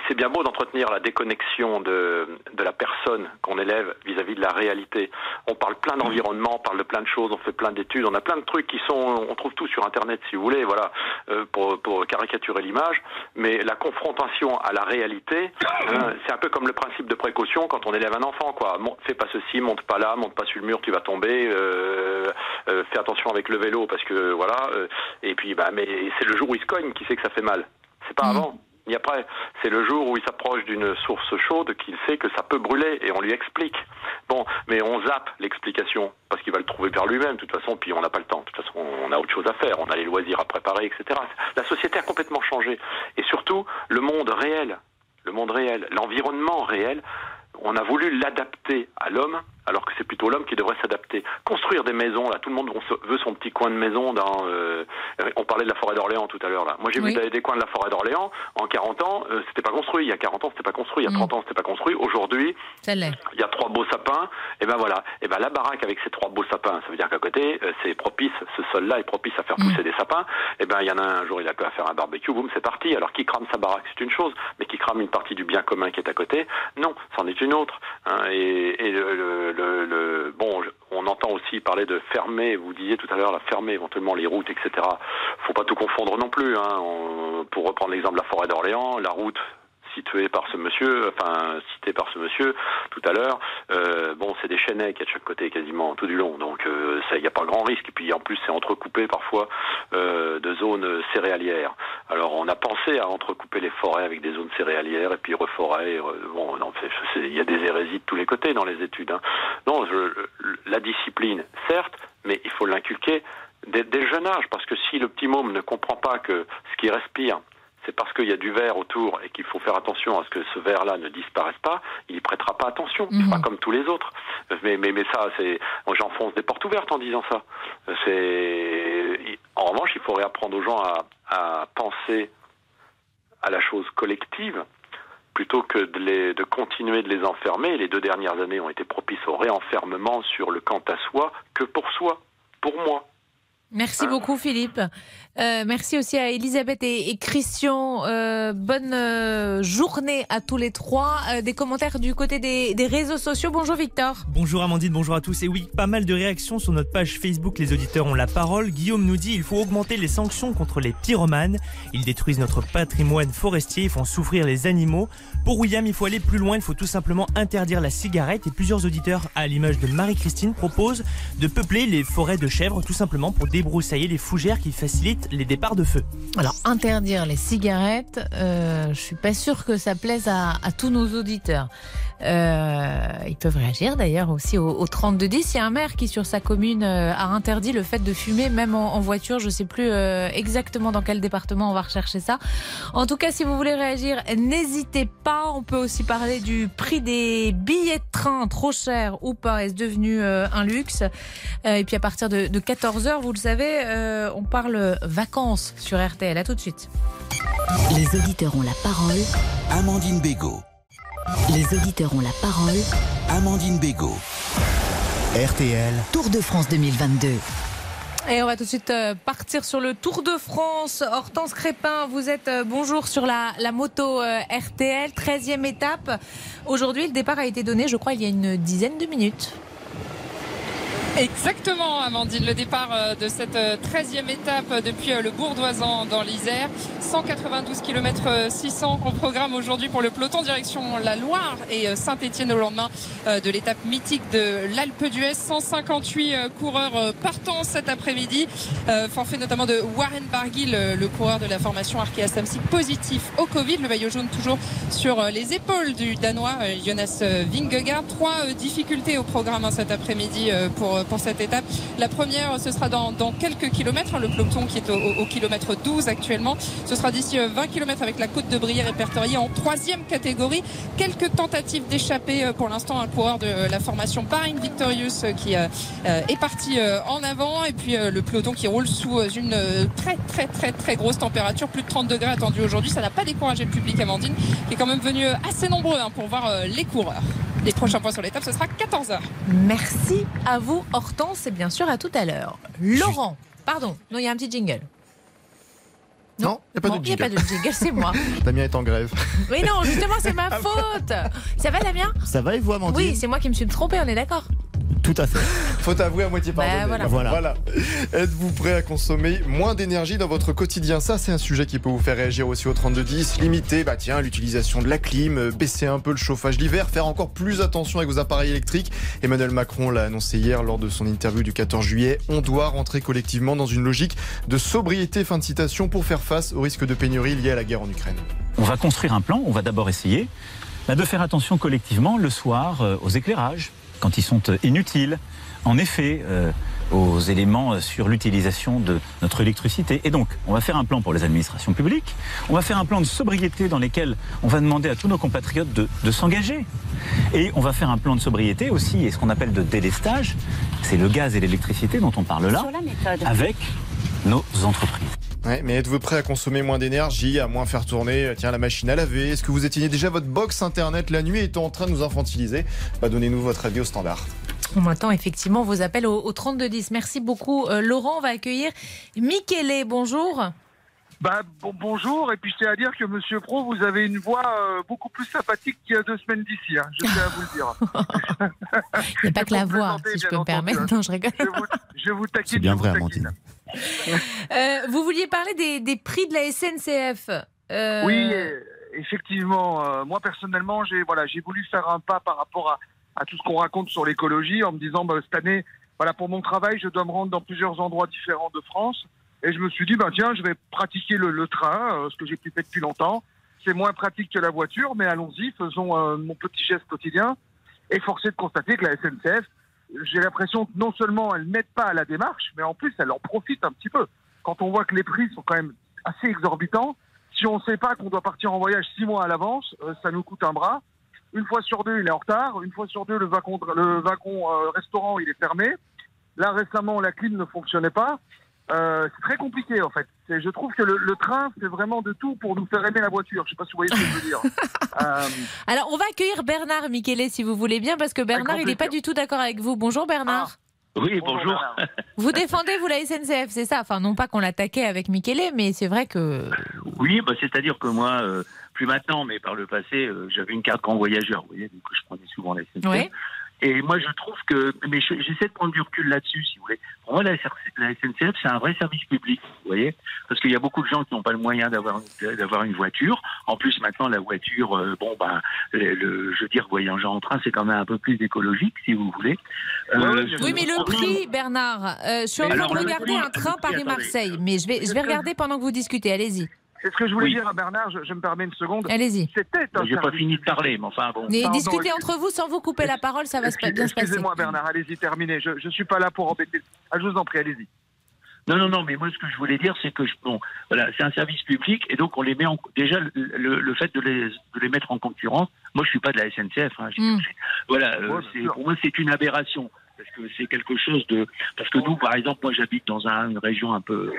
c'est bien beau d'entretenir la déconnexion de, de la personne qu'on élève vis-à-vis de la réalité. On parle plein d'environnement, on parle de plein de choses, on fait plein d'études, on a plein de trucs qui sont, on trouve tout sur Internet si vous voulez, voilà, euh, pour, pour caricaturer l'image. Mais la confrontation à la réalité, hein, c'est un peu comme le principe de précaution quand on élève un enfant, quoi fais pas ceci, monte pas là, monte pas sur le mur, tu vas tomber. Euh, euh, fais attention avec le vélo parce que voilà. Euh, et puis bah mais c'est le jour où il se cogne qui sait que ça fait mal. C'est pas mm. avant ni après. C'est le jour où il s'approche d'une source chaude qu'il sait que ça peut brûler et on lui explique. Bon, mais on zappe l'explication parce qu'il va le trouver par lui-même de toute façon, puis on n'a pas le temps. De toute façon, on a autre chose à faire, on a les loisirs à préparer, etc. La société a complètement changé. Et surtout, le monde réel, le monde réel, l'environnement réel on a voulu l'adapter à l'homme alors que c'est plutôt l'homme qui devrait s'adapter. Construire des maisons, là, tout le monde veut son petit coin de maison dans. Euh, on parlait de la forêt d'Orléans tout à l'heure, là. Moi, j'ai vu des coins de la forêt d'Orléans. En 40 ans, euh, c'était pas construit. Il y a 40 ans, c'était pas construit. Il y a 30 mm. ans, c'était pas construit. Aujourd'hui, il y a trois beaux sapins. Et ben voilà. Et ben la baraque avec ces trois beaux sapins, ça veut dire qu'à côté, euh, c'est propice. Ce sol-là est propice à faire mm. pousser des sapins. Et ben il y en a un, jour, il a pu faire un barbecue. Boum, c'est parti. Alors qui crame sa baraque, c'est une chose, mais qui crame une partie du bien commun qui est à côté, non, c'en est une autre. Hein. et, le bon, on entend aussi parler de fermer, vous disiez tout à l'heure, la fermer éventuellement les routes, etc. Faut pas tout confondre non plus. Hein. pour reprendre l'exemple de la forêt d'Orléans, la route situé par ce monsieur, enfin cité par ce monsieur tout à l'heure, euh, bon, c'est des chênaies qui de chaque côté quasiment tout du long, donc euh, il n'y a pas grand risque. Et puis en plus, c'est entrecoupé parfois euh, de zones céréalières. Alors on a pensé à entrecouper les forêts avec des zones céréalières et puis reforêt. bon, il y a des hérésies de tous les côtés dans les études. Hein. Non, la discipline, certes, mais il faut l'inculquer dès, dès, le jeune âge, parce que si le petit môme ne comprend pas que ce qu'il respire, c'est parce qu'il y a du verre autour et qu'il faut faire attention à ce que ce verre-là ne disparaisse pas, il n'y prêtera pas attention. Il fera mhm. comme tous les autres. Mais, mais, mais ça, c'est, j'enfonce des portes ouvertes en disant ça. C'est, en revanche, il faut réapprendre aux gens à, à penser à la chose collective plutôt que de, les, de continuer de les enfermer. Les deux dernières années ont été propices au réenfermement sur le quant à soi que pour soi, pour moi. Merci beaucoup Philippe. Euh, merci aussi à Elisabeth et, Christian. Euh, bonne euh, journée à tous les trois. des commentaires du côté des, des, réseaux sociaux. Bonjour Victor. Bonjour Amandine, bonjour à tous. Et oui, pas mal de réactions sur notre page Facebook. Les auditeurs ont la parole. Guillaume nous dit il faut augmenter les sanctions contre les pyromanes. Ils détruisent notre patrimoine forestier, ils font souffrir les animaux. Pour William, il faut aller plus loin. Il faut tout simplement interdire la cigarette. Et plusieurs auditeurs, à l'image de Marie-Christine, proposent de peupler les forêts de chèvres tout simplement pour débroussailler les fougères qui facilitent les départs de feu. Alors interdire les cigarettes, euh, je suis pas sûr que ça plaise à, tous nos auditeurs. Euh, ils peuvent réagir d'ailleurs aussi au, au 3210. Il y a un maire qui sur sa commune euh, a interdit le fait de fumer même en, voiture. Je ne sais plus euh, exactement dans quel département on va rechercher ça. En tout cas, si vous voulez réagir, n'hésitez pas. On peut aussi parler du prix des billets de train, trop cher ou pas, est-ce devenu un luxe? Et puis à partir de, de 14h, vous le savez, on parle vacances sur RTL. À tout de suite. Les auditeurs ont la parole. Amandine Bégaud. Les auditeurs ont la parole. Amandine Bégaud. RTL, Tour de France 2022. Et on va tout de suite euh, partir sur le Tour de France. Hortense Crépin, vous êtes euh, bonjour sur la, la moto euh, RTL, 13e étape. Aujourd'hui, le départ a été donné, je crois, il y a une dizaine de minutes. Exactement, Amandine. Le départ euh, de cette 13e étape depuis euh, le Bourdoisan dans l'Isère. 192 km 600 qu'on programme aujourd'hui pour le peloton direction la Loire et euh, Saint-Etienne au lendemain de l'étape mythique de l'Alpe d'Huez. 158 coureurs partant cet après-midi. Forfait notamment de Warren Barguil, le coureur de la formation Arkea Samsic positif au Covid. Le maillot jaune toujours sur les épaules du Danois Jonas Vingegaard. Trois difficultés au programme hein, cet après-midi pour pour cette étape. La première, ce sera dans, quelques kilomètres, hein, le peloton qui est au, kilomètre 12 actuellement. Ce sera d'ici 20 euh, km avec la côte de Brière répertoriée en troisième catégorie. Quelques tentatives d'échapper euh, pour l'instant un coureur de la formation Parin Victorious euh, qui est parti en avant et puis le peloton qui roule sous une très très très très grosse température, plus de 30 degrés attendus aujourd'hui. Ça n'a pas découragé le public Amandine qui est quand même venu assez nombreux hein, pour voir les coureurs. Les prochains points sur l'étape, ce sera 14h. Merci à vous, Hortense, et bien sûr à tout à l'heure. Laurent, pardon, non, il y a un petit jingle. Non, il n'y a pas de jingle. Il n'y a pas de jingle, c'est moi. Damien est en grève. Oui, non, justement, c'est ma faute. Ça va, Damien? Ça va et vous, Amandine? Oui, c'est moi qui me suis trompé, on est d'accord tout à fait. Faut avouer à moitié pardonné. Bah, voilà. voilà. Êtes-vous prêt à consommer moins d'énergie dans votre quotidien? Ça, c'est un sujet qui peut vous faire réagir aussi au 3210. Limiter, bah tiens, l'utilisation de la clim, euh, baisser un peu le chauffage l'hiver, faire encore plus attention avec vos appareils électriques. Emmanuel Macron l'a annoncé hier lors de son interview du 14 juillet. On doit rentrer collectivement dans une logique de sobriété, fin de citation, pour faire face au risque de pénurie lié à la guerre en Ukraine. On va construire un plan. On va d'abord essayer bah, de faire attention collectivement le soir euh, aux éclairages quand ils sont euh, inutiles, en effet, euh, aux éléments euh, sur l'utilisation de notre électricité. Et donc, on va faire un plan pour les administrations publiques, on va faire un plan de sobriété dans lequel on va demander à tous nos compatriotes de, de s'engager. Et on va faire un plan de sobriété aussi, et ce qu'on appelle de délestage, c'est le gaz et l'électricité dont on parle là, avec nos entreprises. Ouais, mais êtes-vous prêt à consommer moins d'énergie, à moins faire tourner euh, tiens, la machine à laver? Est-ce que vous éteignez déjà votre box internet la nuit et en train de nous infantiliser? Bah, Donnez-nous votre avis au standard. On attend effectivement vos appels au, au 3210. Merci beaucoup. Euh, Laurent, on va accueillir Michele. Bonjour. Bah, bon, bonjour, et puis c'est à dire que Monsieur Pro, vous avez une voix euh, beaucoup plus sympathique qu'il y a deux semaines d'ici, hein, je tiens à vous le dire. Il n'y a pas que la voix, si je peux me permettre. Hein. Non, je rigole. Je vous, je vous taquine. C'est bien vrai, Amandine. Euh, vous vouliez parler des, prix de la SNCF euh... Oui, effectivement. Euh, moi, personnellement, j'ai voilà, voulu faire un pas par rapport à, tout ce qu'on raconte sur l'écologie en me disant, bah, cette année, voilà, pour mon travail, je dois me rendre dans plusieurs endroits différents de France. Et je me suis dit, ben tiens, je vais pratiquer le, le train, ce que j'ai plus fait depuis longtemps. C'est moins pratique que la voiture, mais allons-y, faisons mon petit geste quotidien. Et forcé de constater que la SNCF, j'ai l'impression que non seulement elle n'aide pas à la démarche, mais en plus elle en profite un petit peu. Quand on voit que les prix sont quand même assez exorbitants, si on ne sait pas qu'on doit partir en voyage six mois à l'avance, euh, ça nous coûte un bras. Une fois sur deux, il est en retard. Une fois sur deux, le wagon, le wagon restaurant, il est fermé. Là, récemment, la clim ne fonctionnait pas. Euh, c'est très compliqué en fait. Je trouve que le, le train, c'est vraiment de tout pour nous faire aimer la voiture. Je sais pas si vous voyez ce que je veux dire. euh... Alors, on va accueillir Bernard Michele si vous voulez bien, parce que Bernard, il n'est pas du tout d'accord avec vous. Bonjour Bernard. Ah. Oui, bonjour. Vous défendez, vous, la SNCF, c'est ça? Enfin, non pas qu'on l'attaquait avec Michele, mais c'est vrai que... Oui, bah, c'est-à-dire que moi, euh, plus maintenant, mais par le passé, euh, j'avais une carte grand voyageur, vous voyez, donc je prenais souvent la SNCF. Oui. Et moi, je trouve que, mais j'essaie de prendre du recul là-dessus, si vous voulez. Pour moi, la, SNCF, c'est un vrai service public, vous voyez, parce qu'il y a beaucoup de gens qui n'ont pas le moyen d'avoir d'avoir une voiture. En plus, maintenant, la voiture, euh, bon, ben, le, le, je veux dire, voyager en train, c'est quand même un peu plus écologique, si vous voulez. Euh, oui, mais le prix, Bernard, euh, je suis en train de regarder un train Paris-Marseille, mais je vais, je vais regarder pendant que vous discutez. Allez-y. C'est ce que je voulais oui. dire à Bernard, je, je, me permets une seconde. Allez-y. C'était un J'ai pas fini de parler, mais enfin bon. Mais discutez entre vous sans vous couper la parole, ça va Excuse, bien se passer. Excusez-moi Bernard, allez-y, terminez. Je ne suis pas là pour embêter. Ah, je vous en prie, allez-y. Non, non, non, mais moi, ce que je voulais dire, c'est que, bon, voilà, c'est un service public, et donc on les met en. Déjà, le, le fait de les, de les mettre en concurrence, moi, je suis pas de la SNCF. Hein, mm. Voilà, euh, pour moi, c'est une aberration. Parce que c'est quelque chose de. Parce que nous, par exemple, moi, j'habite dans un, une région un peu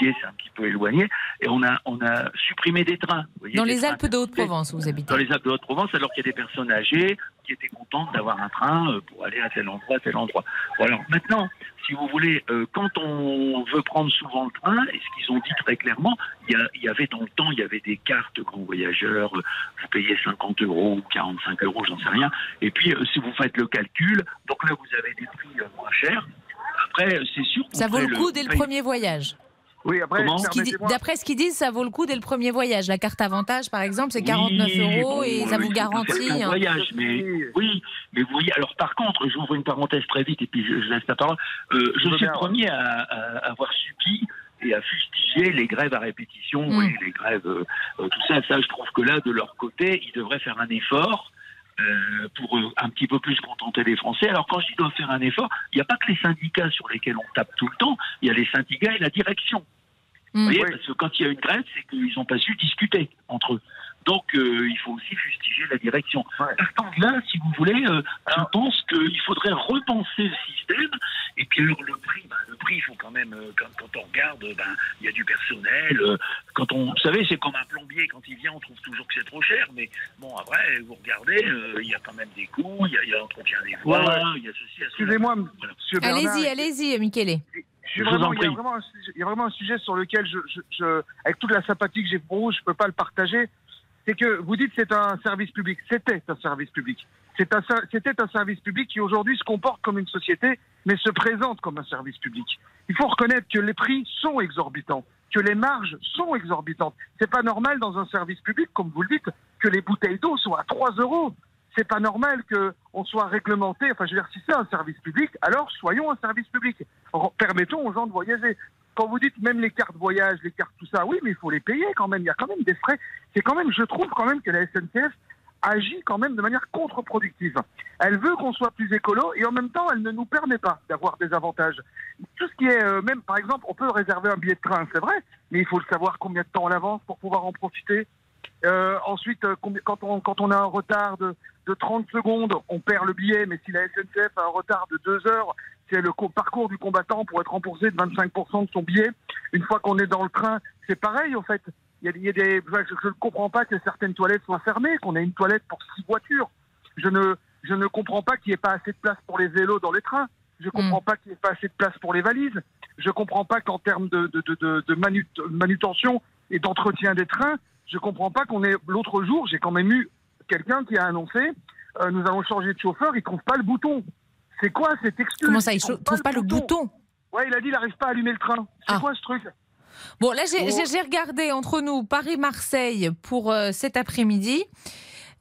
C'est un petit peu éloigné, et on a, on a supprimé des trains. Vous voyez, Dans les trains Alpes de Haute-Provence, vous habitez. dans les Alpes de Haute-Provence, alors qu'il y a des personnes âgées qui étaient contentes d'avoir un train euh, pour aller à tel endroit, tel endroit. Bon, alors maintenant, si vous voulez, euh, quand on veut prendre souvent le train, et ce qu'ils ont dit très clairement, il y, a- il y avait dans le temps, il y avait des cartes grand voyageurs, euh, vous payez 50 euros ou 45 euros, j'en sais rien. Et puis, euh, si vous faites le calcul, donc là, vous avez des prix moins chers. Après, c'est sûr. Ça vaut le coup dès le premier voyage. Oui, après, Comment Ce qui dit- permettez-moi- D'après ce qu'ils disent, ça vaut le coup dès le premier voyage. La carte avantage, par exemple, c'est 49 Oui, euros bon, et ça oui, vous garantit. un voyage, mais oui, mais vous voyez. Alors par contre, j'ouvre une parenthèse très vite et puis je, je laisse la parole. Euh, je suis le premier à, à avoir subi et à fustiger les grèves à répétition, Mm. et les grèves, euh, euh, tout ça. Ça, je trouve que là, de leur côté, ils devraient faire un effort. euh, pour un petit peu plus contenter les Français. Alors quand je dis doivent faire un effort, il n'y a pas que les syndicats sur lesquels on tape tout le temps, il y a les syndicats et la direction. Vous voyez, parce que quand il y a une grève, c'est qu'ils n'ont pas su discuter entre eux. Donc, euh, il faut aussi fustiger la direction. Partant de là, si vous voulez, euh, je pense qu'il faudrait repenser le système. Et puis, alors, le prix, ben, le prix, il faut quand même, euh, quand, quand on regarde, euh, ben, il y a du personnel. quand on, vous savez, c'est comme un plombier, quand il vient, on trouve toujours que c'est trop cher. Mais bon, après, vous regardez, euh, il y a quand même des coûts, il y a, l'entretien des voies, Ouais, ouais. il y a ceci, il y a cela. Excusez-moi, monsieur Bernard. Allez-y, allez-y, Michele. Je vraiment- en il, y a prie. vraiment un, sujet- il y a vraiment un sujet sur lequel, je, je- je- avec toute la sympathie que j'ai pour vous, je ne peux pas le partager. C'est que vous dites c'est un service public. C'était un service public. C'était un service public qui aujourd'hui se comporte comme une société, mais se présente comme un service public. Il faut reconnaître que les prix sont exorbitants, que les marges sont exorbitantes. C'est pas normal dans un service public, comme vous le dites, que les bouteilles d'eau soient à 3 euros. C'est pas normal que on soit réglementé. Enfin, je veux dire, si c'est un service public, alors soyons un service public. Permettons aux gens de voyager. Quand vous dites même les cartes voyage, les cartes tout ça, oui, mais il faut les payer quand même. Il y a quand même des frais. C'est quand même, je trouve quand même que la SNCF agit quand même de manière contre-productive. Elle veut qu'on soit plus écolo et en même temps, elle ne nous permet pas d'avoir des avantages. Tout ce qui est, euh, même par exemple, on peut réserver un billet de train, c'est vrai, mais il faut le savoir combien de temps en avance pour pouvoir en profiter. Euh, ensuite, euh, on, quand on a un retard de, de 30 secondes, on perd le billet, mais si la SNCF a un retard de 2 heures, c'est le co- parcours du combattant pour être remboursé de 25% de son billet. Une fois qu'on est dans le train, c'est pareil, en fait. Il y a, il y a des, je ne comprends pas que certaines toilettes soient fermées, qu'on ait une toilette pour six voitures. Je ne, je ne comprends pas qu'il n'y ait pas assez de place pour les vélos dans les trains. Je ne comprends pas qu'il n'y ait pas assez de place pour les valises. Je ne comprends pas qu'en termes de, de, de, de, de manu- manutention et d'entretien des trains, je ne comprends pas qu'on ait. L'autre jour, j'ai quand même eu quelqu'un qui a annoncé euh, nous allons changer de chauffeur, il ne trouve pas le bouton. C'est quoi cette excuse Comment ça, il trouve cho- trouve pas le bouton Ouais, il a dit il n'arrive pas à allumer le train. C'est Ah. quoi ce truc? Bon, là, j'ai Oh. j'ai- regardé entre nous Paris-Marseille pour euh, cet après-midi.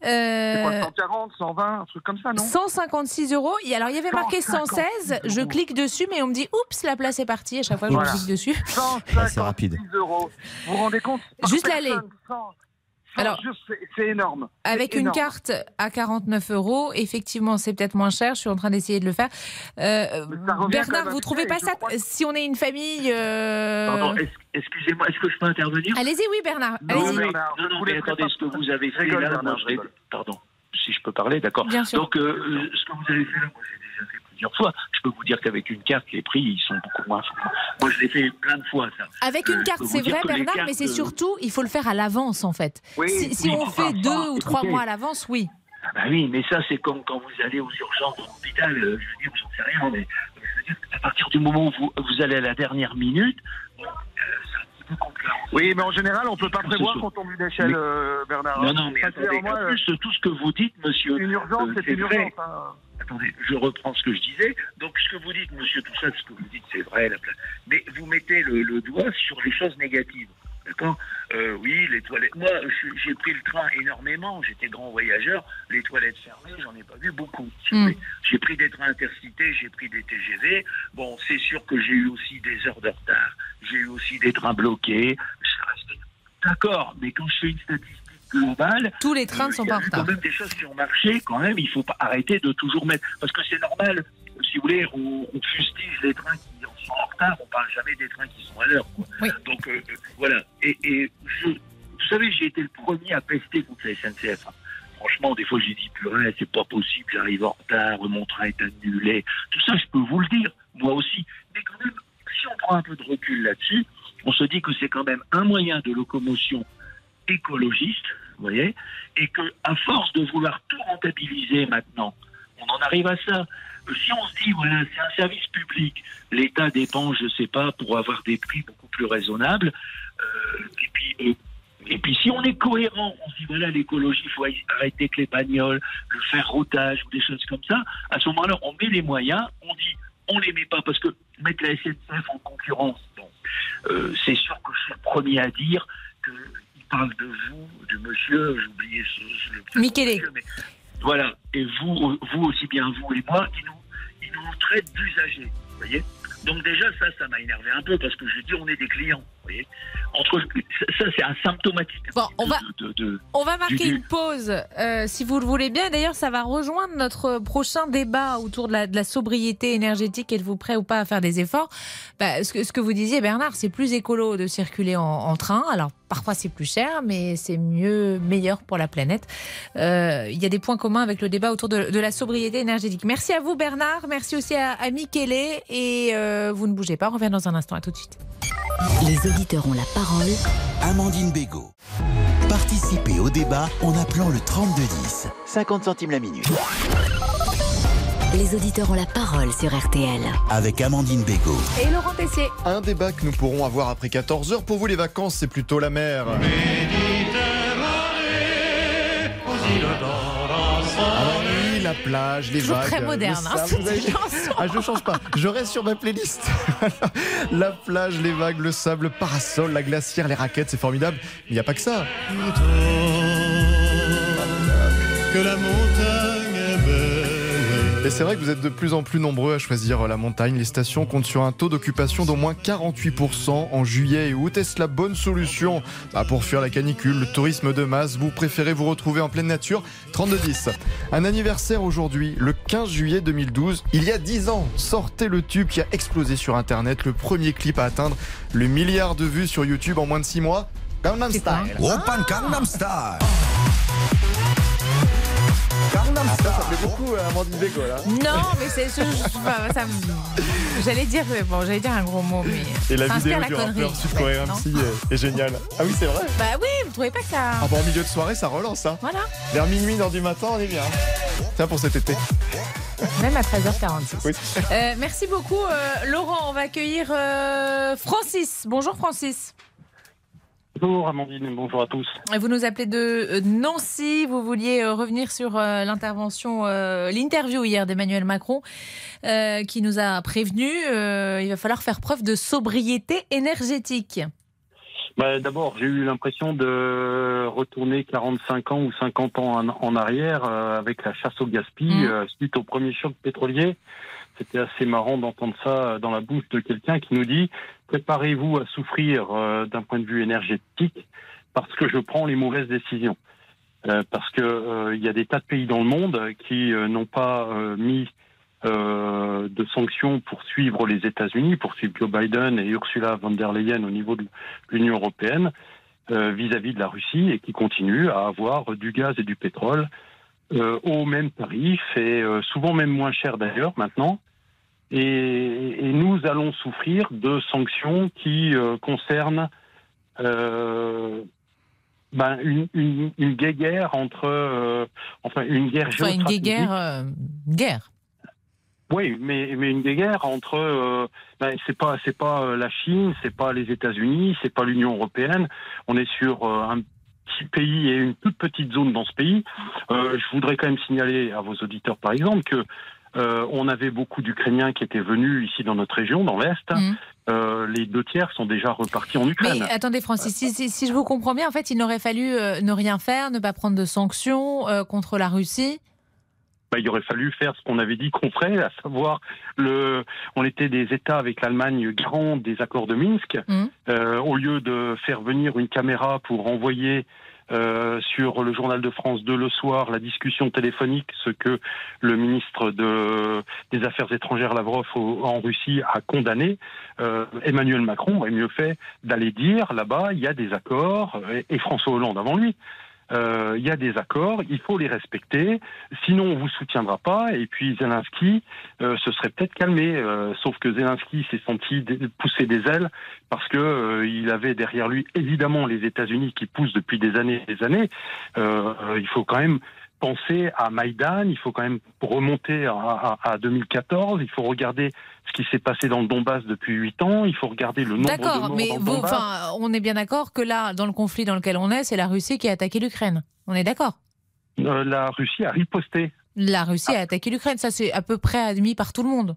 C'est quoi, Euh, 140, 120, un truc comme ça, non? 156 euros. Et alors, il y avait marqué 156 116. Je clique dessus, mais on me dit oups, la place est partie. À chaque fois que Voilà. je clique dessus. 156 rapide. euros. Vous vous rendez compte? Juste l'aller. 100, Alors- c'est- énorme. Avec une carte à 49 euros, effectivement, c'est peut-être moins cher. Je suis en train d'essayer de le faire. Euh, Bernard, vous trouvez pas ça que- Si on est une famille. euh, Pardon, excusez-moi, est-ce que je peux intervenir? Allez-y, oui, Bernard. Non, Bernard, non, non, mais attendez, ce que vous avez fait rigole, là, Bernard, moi, je. Pardon, si je peux parler, d'accord. Bien sûr. Donc, euh, ce que vous avez fait là, moi, j'ai plusieurs fois. Je peux vous dire qu'avec une carte, les prix, ils sont beaucoup moins. Moi, je l'ai fait plein de fois, ça. Avec Euh, une je carte, c'est vrai, Bernard, cartes, mais c'est euh, surtout, il faut le faire à l'avance, en fait. Oui, si si oui, on enfin, fait deux enfin, ou trois écoutez. mois à l'avance, oui. Ah bah oui, mais ça, c'est comme quand vous allez aux urgences de l'hôpital. euh, je veux dire, j'en sais rien, mais euh, je veux dire, à partir du moment où vous, vous allez à la dernière minute, bon, euh, concurrent. Oui, mais en général, on ne peut pas C'est prévoir sûr. qu'on tombe d'une échelle, Mais- euh, Bernard. Non, non, mais attendez, moi, en plus, tout ce que vous dites, monsieur. Une urgence, euh, c'est une vrai. urgence. hein. Attendez, je reprends ce que je disais. Donc, ce que vous dites, monsieur, ça, ce que vous dites, c'est vrai. La Mais vous mettez le, le doigt sur les choses négatives. D'accord? Euh, Oui, les toilettes. Moi, j'ai pris le train énormément. J'étais grand voyageur. Les toilettes fermées, j'en ai pas vu beaucoup. Mm. voulez. J'ai pris des trains intercités, j'ai pris des TGV. Bon, c'est sûr que j'ai eu aussi des heures de retard. J'ai eu aussi des trains bloqués. D'accord, mais quand je fais une statistique globale, Tous les trains ne euh, sont il y a pas en retard. quand même des choses qui ont marché, quand même, il faut pas arrêter de toujours mettre. Parce que c'est normal, si vous voulez, on, on fustige les trains qui sont en retard, on parle jamais des trains qui sont à l'heure. Oui. Donc euh, euh, voilà. Et, et je, vous savez, j'ai été le premier à pester contre la SNCF. hein. Franchement, des fois, j'ai dit, purée, c'est pas possible, j'arrive en retard, mon train est annulé. Tout ça, je peux vous le dire, moi aussi. Mais quand même, si on prend un peu de recul là-dessus, on se dit que c'est quand même un moyen de locomotion écologiste, vous voyez, et que à force de vouloir tout rentabiliser maintenant, on en arrive à ça. Si on se dit, voilà, c'est un service public, l'État dépense, je sais pas, pour avoir des prix beaucoup plus raisonnables, euh, et puis euh, et puis si on est cohérent, on se dit voilà l'écologie, il faut arrêter que les bagnoles, le faire routage ou des choses comme ça. À ce moment-là, on met les moyens, on dit on les met pas parce que mettre la SNCF en concurrence, euh, c'est sûr que je suis le premier à dire qu'il parle de vous, du monsieur, j'ai oublié le Michele. mais voilà. Et vous, vous aussi bien vous et moi, ils nous, ils nous traitent d'usagers, vous voyez? Donc déjà ça, ça m'a énervé un peu parce que je dis on est des clients, voyez. Entre ça, c'est un symptomatique. Bon, on va, de, de- On va marquer du- une pause, euh, si vous le voulez bien. D'ailleurs, ça va rejoindre notre prochain débat autour de la, de la sobriété énergétique. Êtes-vous prêt ou pas à faire des efforts? Bah, ce, que, ce que vous disiez, Bernard, c'est plus écolo de circuler en, en train. Alors, parfois, c'est plus cher, mais c'est mieux, meilleur pour la planète. Euh, Il y a des points communs avec le débat autour de, de la sobriété énergétique. Merci à vous, Bernard. Merci aussi à, à Michele. Et euh, vous ne bougez pas. On revient dans un instant. À tout de suite. Les auditeurs ont la parole. Amandine Bégaud. Participez au débat en appelant le 3210. 50 centimes la minute. Les auditeurs ont la parole sur RTL. Avec Amandine Bégaud. Et Laurent Tessier. Un débat que nous pourrons avoir après 14 heures. Pour vous, les vacances, c'est plutôt la mer. Ah oui, la plage, les Toujours vagues. très le moderne, hein, vous avez-. Ah, je change pas. Je reste sur ma playlist. la plage, les vagues, le sable, parasol, la glacière, les raquettes, c'est formidable. Mais il n'y a pas que ça. Et c'est vrai que vous êtes de plus en plus nombreux à choisir la montagne. Les stations comptent sur un taux d'occupation d'au moins 48% en juillet et août. Est-ce la bonne solution? Bah, Pour fuir la canicule, le tourisme de masse, vous préférez vous retrouver en pleine nature? 3210. Un anniversaire aujourd'hui, le 15 juillet 2012. Il y a 10 ans, sortait le tube qui a explosé sur Internet. Le premier clip à atteindre le milliard de vues sur YouTube en moins de 6 mois. Gangnam Style. Open Gangnam Style. Style. Ça plaît beaucoup à Amandine Bégaud, là. Non, mais c'est je- je- enfin, ça me- J'allais dire bon, j'allais dire un gros mot, mais Et la ça vidéo du rappeur sud-coréen non MC est, est géniale. Ah oui, c'est vrai. Bah oui, vous trouvez pas que ça Ah bon, en milieu de soirée, ça relance, hein. Voilà, Vers minuit, dans du matin, on est bien. Tiens, pour cet été. même à 13h46. Oui. Euh, merci beaucoup, euh, Laurent. On va accueillir euh, Francis. Bonjour, Francis. Bonjour Amandine, bonjour à tous. Vous nous appelez de euh, Nancy. Vous vouliez euh, revenir sur euh, l'intervention, l'interview hier d'Emmanuel Macron, qui nous a prévenu il va falloir faire preuve de sobriété énergétique. Bah, D'abord, j'ai eu l'impression de retourner 45 ans ou 50 ans en, en arrière euh, avec la chasse au gaspillage Mm. euh, suite au premier choc pétrolier. C'était assez marrant d'entendre ça dans la bouche de quelqu'un qui nous dit préparez-vous à souffrir euh, d'un point de vue énergétique parce que je prends les mauvaises décisions. Euh, parce que euh, il y a des tas de pays dans le monde qui n'ont pas mis de sanctions pour suivre les États-Unis, pour suivre Joe Biden et Ursula von der Leyen au niveau de l'Union européenne vis-à-vis de la Russie et qui continuent à avoir du gaz et du pétrole au même tarif et souvent même moins cher d'ailleurs maintenant. Et, et nous allons souffrir de sanctions qui euh, concernent euh, ben, une, une, une guéguerre entre, euh, enfin une guerre Enfin, une guerre. guerre. Oui, mais mais une guerre entre ben, c'est pas c'est pas la Chine, c'est pas les États-Unis, c'est pas l'Union européenne. On est sur un petit pays et une toute petite zone dans ce pays. Je voudrais quand même signaler à vos auditeurs, par exemple, que euh, on avait beaucoup d'Ukrainiens qui étaient venus ici dans notre région, dans l'est. Euh, les deux tiers sont déjà repartis en Ukraine. Mais attendez, Francis, si, si- si je vous comprends bien, en fait, il n'aurait fallu euh, ne rien faire, ne pas prendre de sanctions contre la Russie. bah, il aurait fallu faire ce qu'on avait dit qu'on ferait, à savoir le, on était des États avec l'Allemagne garants des accords de Minsk. Euh, au lieu de faire venir une caméra pour envoyer euh, sur le journal de France 2 le soir la discussion téléphonique, ce que le ministre de, des Affaires étrangères Lavrov en Russie a condamné, euh, Emmanuel Macron aurait mieux fait d'aller dire là-bas il y a des accords, et François Hollande avant lui. Euh, il y a des accords, il faut les respecter, sinon on vous soutiendra pas. Et puis Zelensky euh, se serait peut-être calmé, euh, sauf que Zelensky s'est senti pousser des ailes parce que euh, il avait derrière lui évidemment les États-Unis qui poussent depuis des années et des années. Euh, il faut quand même penser à Maïdan, il faut quand même remonter à, à- à 2014, il faut regarder ce qui s'est passé dans le Donbass depuis huit ans, il faut regarder le nombre de D'accord, morts mais dans le vous, Donbass. enfin, on est bien d'accord que là, dans le conflit dans lequel on est, c'est la Russie qui a attaqué l'Ukraine. On est d'accord? Euh, la Russie a riposté. La Russie a attaqué l'Ukraine, ça c'est à peu près admis par tout le monde.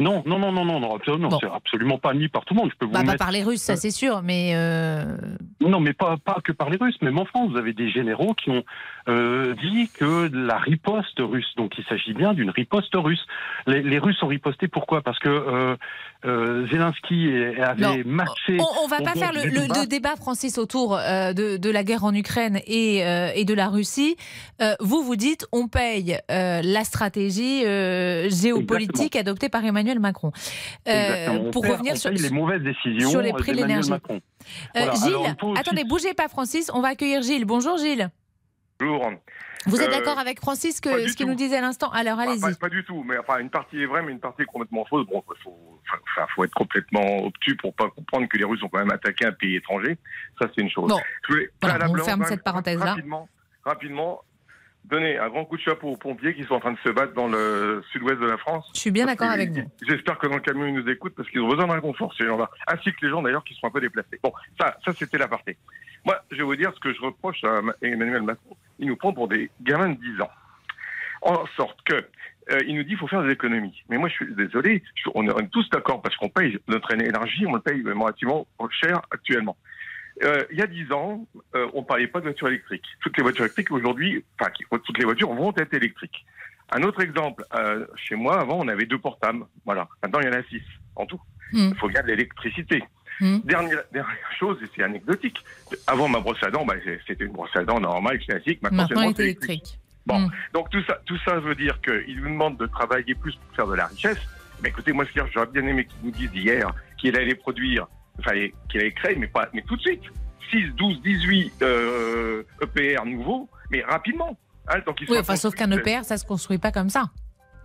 Non, non, non, non, non, non, absolument, c'est absolument pas admis par tout le monde. Je peux vous Bah, pas mettre- par les Russes, ça c'est sûr, mais euh, Non, mais pas, pas que par les Russes, même en France, vous avez des généraux qui ont euh, dit que la riposte russe, donc il s'agit bien d'une riposte russe. Les, les Russes ont riposté pourquoi? Parce que euh, euh, Zelensky avait Non, matché. on, on va pas faire le, débat, Francis, autour euh, de, de la guerre en Ukraine et, euh, et de la Russie. Euh, vous, vous dites, on paye euh, la stratégie euh, géopolitique adoptée par Emmanuel Macron. Euh, pour revenir sur, les mauvaises décisions sur les prix de d'Emmanuel l'énergie. Macron. Euh, Voilà. Gilles, Alors, attendez, bougez pas, Francis. On va accueillir Gilles. Bonjour, Gilles. Bonjour. Vous êtes Euh, d'accord avec Francis que ce qu'il nous disait à l'instant? Alors, allez-y. Pas, pas du tout, mais enfin une partie est vraie, mais une partie est complètement fausse. Bon, il faut, enfin, faut être complètement obtus pour pas comprendre que les Russes ont quand même attaqué un pays étranger. Ça, c'est une chose. Bon. Je voulais Voilà, on ferme cette même, parenthèse-là. Rapidement, rapidement, donner un grand coup de chapeau aux pompiers qui sont en train de se battre dans le sud-ouest de la France. Je suis bien d'accord avec vous. J'espère que dans le camion, ils nous écoutent parce qu'ils ont besoin d'un réconfort, ces gens-là. Ainsi que les gens, d'ailleurs, qui sont un peu déplacés. Bon, ça, ça c'était l'aparté. Moi, je vais vous dire ce que je reproche à Ma- Emmanuel Macron. Il nous prend pour des gamins de 10 ans. En sorte que, euh, il nous dit qu'il faut faire des économies. Mais moi, je suis désolé, je- on est tous d'accord parce qu'on paye notre énergie, on le paye relativement cher actuellement. Euh, il y a 10 ans, euh, on ne parlait pas de voitures électriques. Toutes les voitures électriques aujourd'hui, enfin, toutes les voitures vont être électriques. Un autre exemple, euh, chez moi, avant, on avait deux portables. Voilà. Maintenant, il y en a six en tout. Il faut bien de l'électricité. Dernière, dernière chose, et c'est anecdotique. Avant, ma brosse à dents, bah, c'était une brosse à dents normale, classique. Maintenant, c'est électrique. électrique. Bon, donc tout ça, tout ça veut dire qu'il nous demande de travailler plus pour faire de la richesse. Mais écoutez, moi, veux dire, j'aurais bien aimé qu'il nous dise hier qu'il allait produire, enfin, qu'il allait créer, mais pas, mais tout de suite. 6, 12, 18 euh, EPR nouveaux, mais rapidement. Hein, qu'ils Oui, enfin, sauf qu'un. EPR, ça se construit pas comme ça.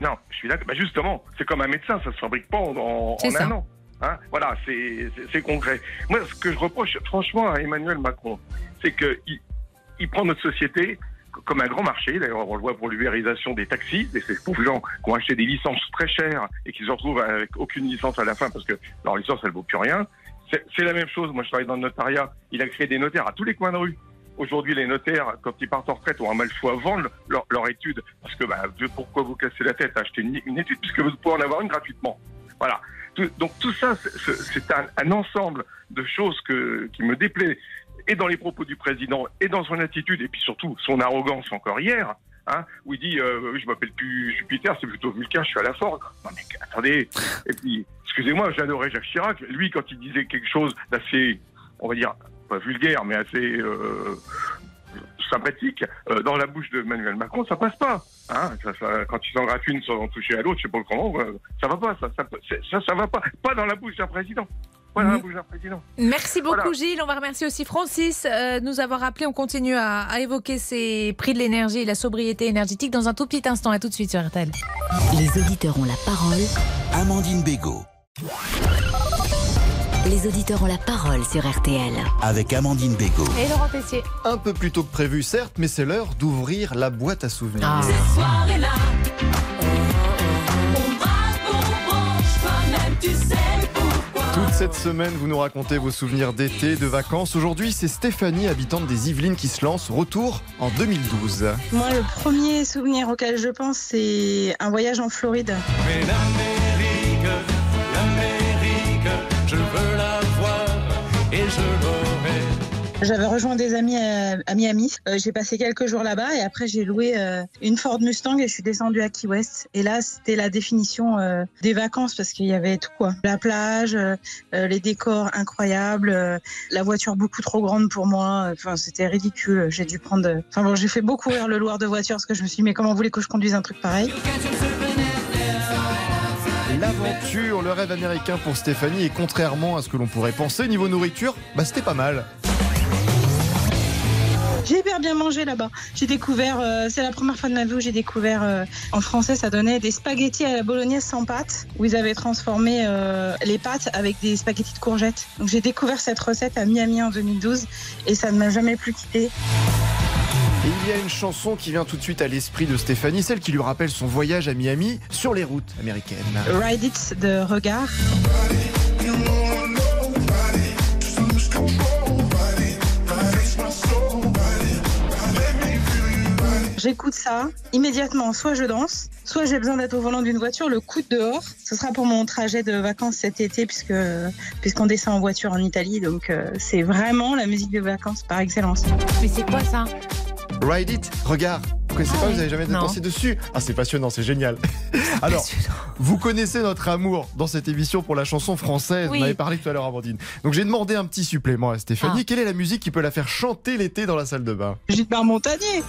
Non, je suis d'accord. Bah justement, c'est comme un médecin, ça se fabrique pas en, ça. un an. Hein voilà, c'est concret. Moi, ce que je reproche franchement à Emmanuel Macron, c'est qu'il il prend notre société comme un grand marché. D'ailleurs, on le voit pour l'ubérisation des taxis, et ces pauvres gens qui ont acheté des licences très chères et qui se retrouvent avec aucune licence à la fin parce que leur licence, elle vaut plus rien. C'est la même chose. Moi, je travaille dans le notariat. Il a créé des notaires à tous les coins de rue. Aujourd'hui, les notaires, quand ils partent en retraite, ont un mal fou à vendre leur, étude. Parce que, bah, pourquoi vous casser la tête? À acheter une, étude puisque vous pouvez en avoir une gratuitement Voilà. Donc tout ça, c'est- un, ensemble de choses qui me déplaît, et dans les propos du président, et dans son attitude, et puis surtout son arrogance encore hier, hein, où il dit euh, je m'appelle plus Jupiter, c'est plutôt Vulcain, je suis à la Ford. Non mais attendez, et puis excusez-moi, j'adorais Jacques Chirac. Lui, quand il disait quelque chose d'assez, on va dire, pas vulgaire, mais assez euh, sympathique, euh, dans la bouche de Emmanuel Macron, ça passe pas. Hein, ça, ça- quand il s'en gratte une sans en toucher à l'autre, je sais pas comment, euh, ça va pas, ça, ça, ça, ça va pas. Pas dans la bouche d'un président. Pas dans la bouche d'un président. Merci beaucoup Voilà. Gilles. On va remercier aussi Francis euh, de nous avoir appelé. On continue à, à évoquer ces prix de l'énergie et la sobriété énergétique dans un tout petit instant. À tout de suite sur RTL. Les auditeurs ont la parole. Amandine Bégaud. Les auditeurs ont la parole sur RTL. Avec Amandine Bégaud. Et Laurent Tessier. Un peu plus tôt que prévu, certes, mais c'est l'heure d'ouvrir la boîte à souvenirs. Ah. soirée-là. On braque, on branche, toi-même tu sais pourquoi. Toute cette semaine, vous nous racontez vos souvenirs d'été, de vacances. Aujourd'hui, c'est Stéphanie, habitante des Yvelines, qui se lance. Retour en 2012. Moi, le premier souvenir auquel je pense, c'est un voyage en Floride. Mais je l'aurai. J'avais rejoint des amis à, à Miami. Euh, j'ai passé quelques jours là-bas et après j'ai loué euh, une Ford Mustang et je suis descendue à Key West. Et là, c'était la définition euh, des vacances parce qu'il y avait tout quoi. La plage, euh, euh, les décors incroyables, euh, la voiture beaucoup trop grande pour moi. Enfin, c'était ridicule. J'ai dû prendre. euh, Enfin bon, j'ai fait beaucoup rire le loueur de voiture parce que je me suis dit mais comment vous voulez que je conduise un truc pareil? Le rêve américain pour Stéphanie, et contrairement à ce que l'on pourrait penser, niveau nourriture, bah c'était pas mal. J'ai hyper bien mangé là-bas. J'ai découvert, euh, c'est la première fois de ma vie où j'ai découvert, euh, en français, ça donnait des spaghettis à la bolognaise sans pâte, où ils avaient transformé euh, les pâtes avec des spaghettis de courgettes. Donc j'ai découvert cette recette à Miami en 2012 et ça ne m'a jamais plus quitté. Et il y a une chanson qui vient tout de suite à l'esprit de Stéphanie, celle qui lui rappelle son voyage à Miami sur les routes américaines. Ride It de regard. J'écoute ça immédiatement, soit je danse, soit j'ai besoin d'être au volant d'une voiture, le coup de dehors. Ce sera pour mon trajet de vacances cet été puisque puisqu'on descend en voiture en Italie, donc euh, c'est vraiment la musique de vacances par excellence. Mais c'est quoi ça? Ride It, regarde. Vous connaissez pas, vous avez jamais dansé dessus Ah, c'est passionnant, c'est génial. Alors, vous connaissez notre amour dans cette émission pour la chanson française. Oui. On avait parlé tout à l'heure, Amandine. Donc, j'ai demandé un petit supplément à Stéphanie. Ah. Quelle est la musique qui peut la faire chanter l'été dans la salle de bain? Gilbert Montagnier.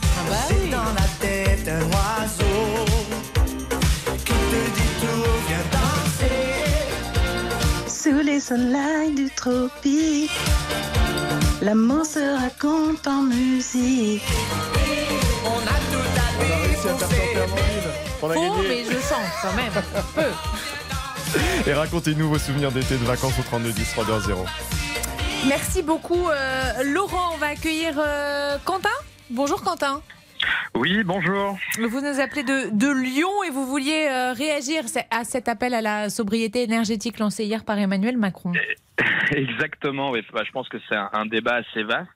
C'est dans la tête un oiseau qui te dit tout, viens danser. Sous les sunlights du tropique, l'amour se raconte en musique. On a tout à On a réussi à faire chanter Amandine. On a Faux, gagné. mais je sens quand même. Peu. Et racontez-nous vos souvenirs d'été de vacances au 32 10 320. Merci beaucoup, euh, Laurent. On va accueillir euh, Quentin. Bonjour Quentin. Oui, bonjour. Vous nous appelez de, de Lyon et vous vouliez euh, réagir à cet appel à la sobriété énergétique lancé hier par Emmanuel Macron. Exactement. oui. Bah, je pense que c'est un, un débat assez vaste.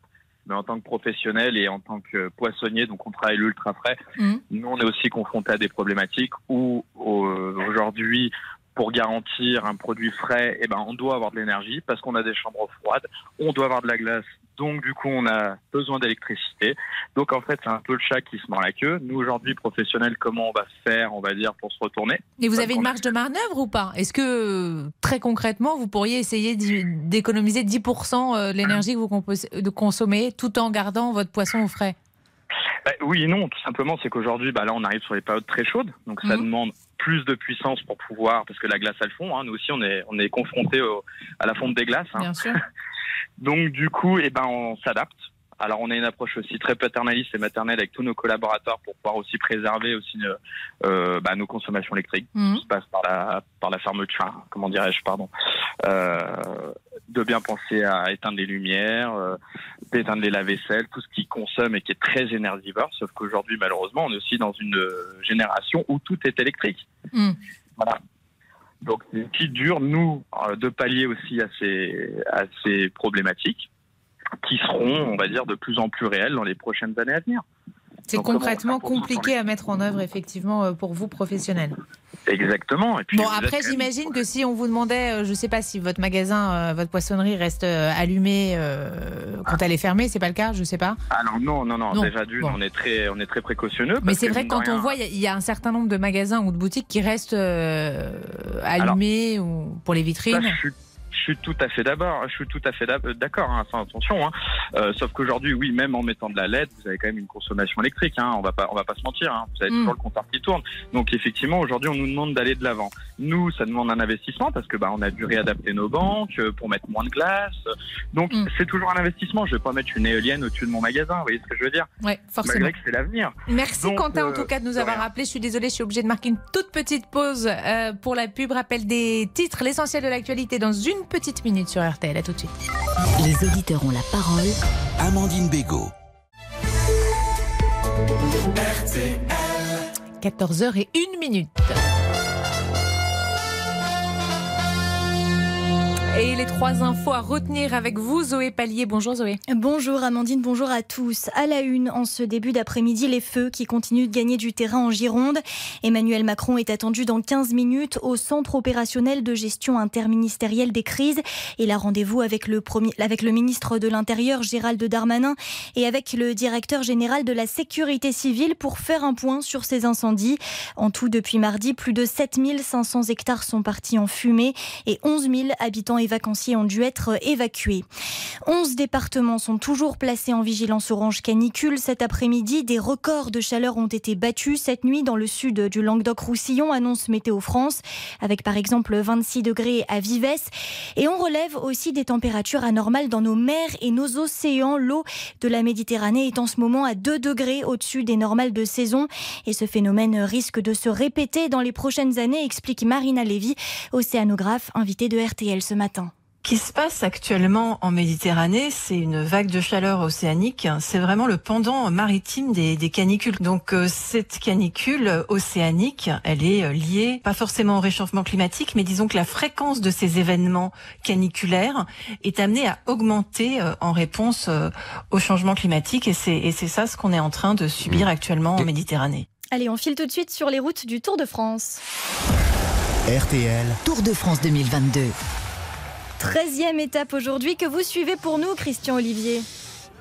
Mais en tant que professionnel et en tant que poissonnier, donc on travaille l'ultra frais, Mhm. nous on est aussi confrontés à des problématiques où aujourd'hui, pour garantir un produit frais, eh ben, on doit avoir de l'énergie parce qu'on a des chambres froides, on doit avoir de la glace, donc du coup on a besoin d'électricité. Donc en fait c'est un peu le chat qui se mord la queue. Nous aujourd'hui professionnels, comment on va faire, on va dire, pour se retourner Et vous avez une marge de manœuvre ou pas? Est-ce que très concrètement, vous pourriez essayer d'économiser 10% euh, de l'énergie que vous de consommer tout en gardant votre poisson au frais? Bah, oui et non, tout simplement, c'est qu'aujourd'hui, bah, là, on arrive sur les périodes très chaudes, donc ça Mhm. demande plus de puissance pour pouvoir, parce que la glace, elle fond. Hein, nous aussi, on est, on est au- à la fonte des glaces. hein. Bien sûr. Donc, du coup, eh ben, on s'adapte. Alors, on a une approche aussi très paternaliste et maternelle avec tous nos collaborateurs pour pouvoir aussi préserver aussi euh, euh, bah, nos consommations électriques. Mhm. Qui se passe par la, par la fermeture, comment dirais-je, pardon, euh, de bien penser à éteindre les lumières, euh, d'éteindre les lave-vaisselle, tout ce qui consomme et qui est très énergivore. Sauf qu'aujourd'hui, malheureusement, on est aussi dans une génération où tout est électrique. Mm. Voilà. Donc, qui dure, nous, euh, de pallier aussi à ces, à ces problématiques qui seront, on va dire, de plus en plus réelles dans les prochaines années à venir. C'est concrètement compliqué à mettre en œuvre, effectivement, euh, pour vous, professionnels. Exactement. Et puis, Bon, après, même- j'imagine que si on vous demandait, euh, je sais pas si votre magasin, euh, votre poissonnerie reste allumée euh, quand elle est fermée, c'est pas le cas, je sais pas. Ah non, non, non, non, Non. déjà d'une, Bon. on est très, on est très précautionneux. Mais c'est vrai que quand on voit, il y a- il y, a un certain nombre de magasins ou de boutiques qui restent euh, allumés ou pour les vitrines. Ça, je suis, je suis tout à fait d'abord, je suis tout à fait d'ab- d'accord. Hein, sans attention. Hein. Euh, sauf qu'aujourd'hui, oui, même en mettant de la LED, vous avez quand même une consommation électrique. Hein, on va pas, on va pas se mentir. Hein, vous avez Mm. toujours le compteur qui tourne. Donc effectivement, aujourd'hui, on nous demande d'aller de l'avant. Nous, ça demande un investissement parce que bah, on a dû réadapter nos banques euh, pour mettre moins de glace. Donc Mm. c'est toujours un investissement. Je vais pas mettre une éolienne au-dessus de mon magasin. Vous voyez ce que je veux dire? Ouais, forcément. Malgré que c'est l'avenir. Merci Donc, Quentin en euh, tout cas de nous avoir rappelé. Je suis désolée, je suis obligée de marquer une toute petite pause euh, pour la pub. Rappel des titres, l'essentiel de l'actualité dans une petite minute sur RTL. À tout de suite. Les auditeurs ont la parole. Amandine Bégaud. 14h et 1 minute. Et les trois infos à retenir avec vous, Zoé Pallier. Bonjour Zoé. Bonjour Amandine, bonjour à tous. À la une, en ce début d'après-midi, les feux qui continuent de gagner du terrain en Gironde. Emmanuel Macron est attendu dans 15 minutes au centre opérationnel de gestion interministérielle des crises. Il a rendez-vous avec le, avec le ministre de l'Intérieur, Gérald Darmanin, et avec le directeur général de la sécurité civile pour faire un point sur ces incendies. En tout, depuis mardi, plus de 7500 hectares sont partis en fumée et 11 000 habitants évacués vacanciers ont dû être évacués. 11 départements sont toujours placés en vigilance orange canicule. Cet après-midi, des records de chaleur ont été battus cette nuit dans le sud du Languedoc-Roussillon, annonce Météo France, avec par exemple 26 degrés à Vives. Et on relève aussi des températures anormales dans nos mers et nos océans. L'eau de la Méditerranée est en ce moment à 2 degrés au-dessus des normales de saison. Et ce phénomène risque de se répéter dans les prochaines années, explique Marina Lévy, océanographe invitée de RTL ce matin. Ce qui se passe actuellement en Méditerranée, c'est une vague de chaleur océanique. C'est vraiment le pendant maritime des, des canicules. Donc euh, cette canicule océanique, elle est euh, liée pas forcément au réchauffement climatique, mais disons que la fréquence de ces événements caniculaires est amenée à augmenter euh, en réponse au changement climatique. Et c'est et c'est ça ce qu'on est en train de subir actuellement en Méditerranée. Allez, on file tout de suite sur les routes du Tour de France. RTL. Tour de France 2022. 13e étape aujourd'hui que vous suivez pour nous, Christian Olivier.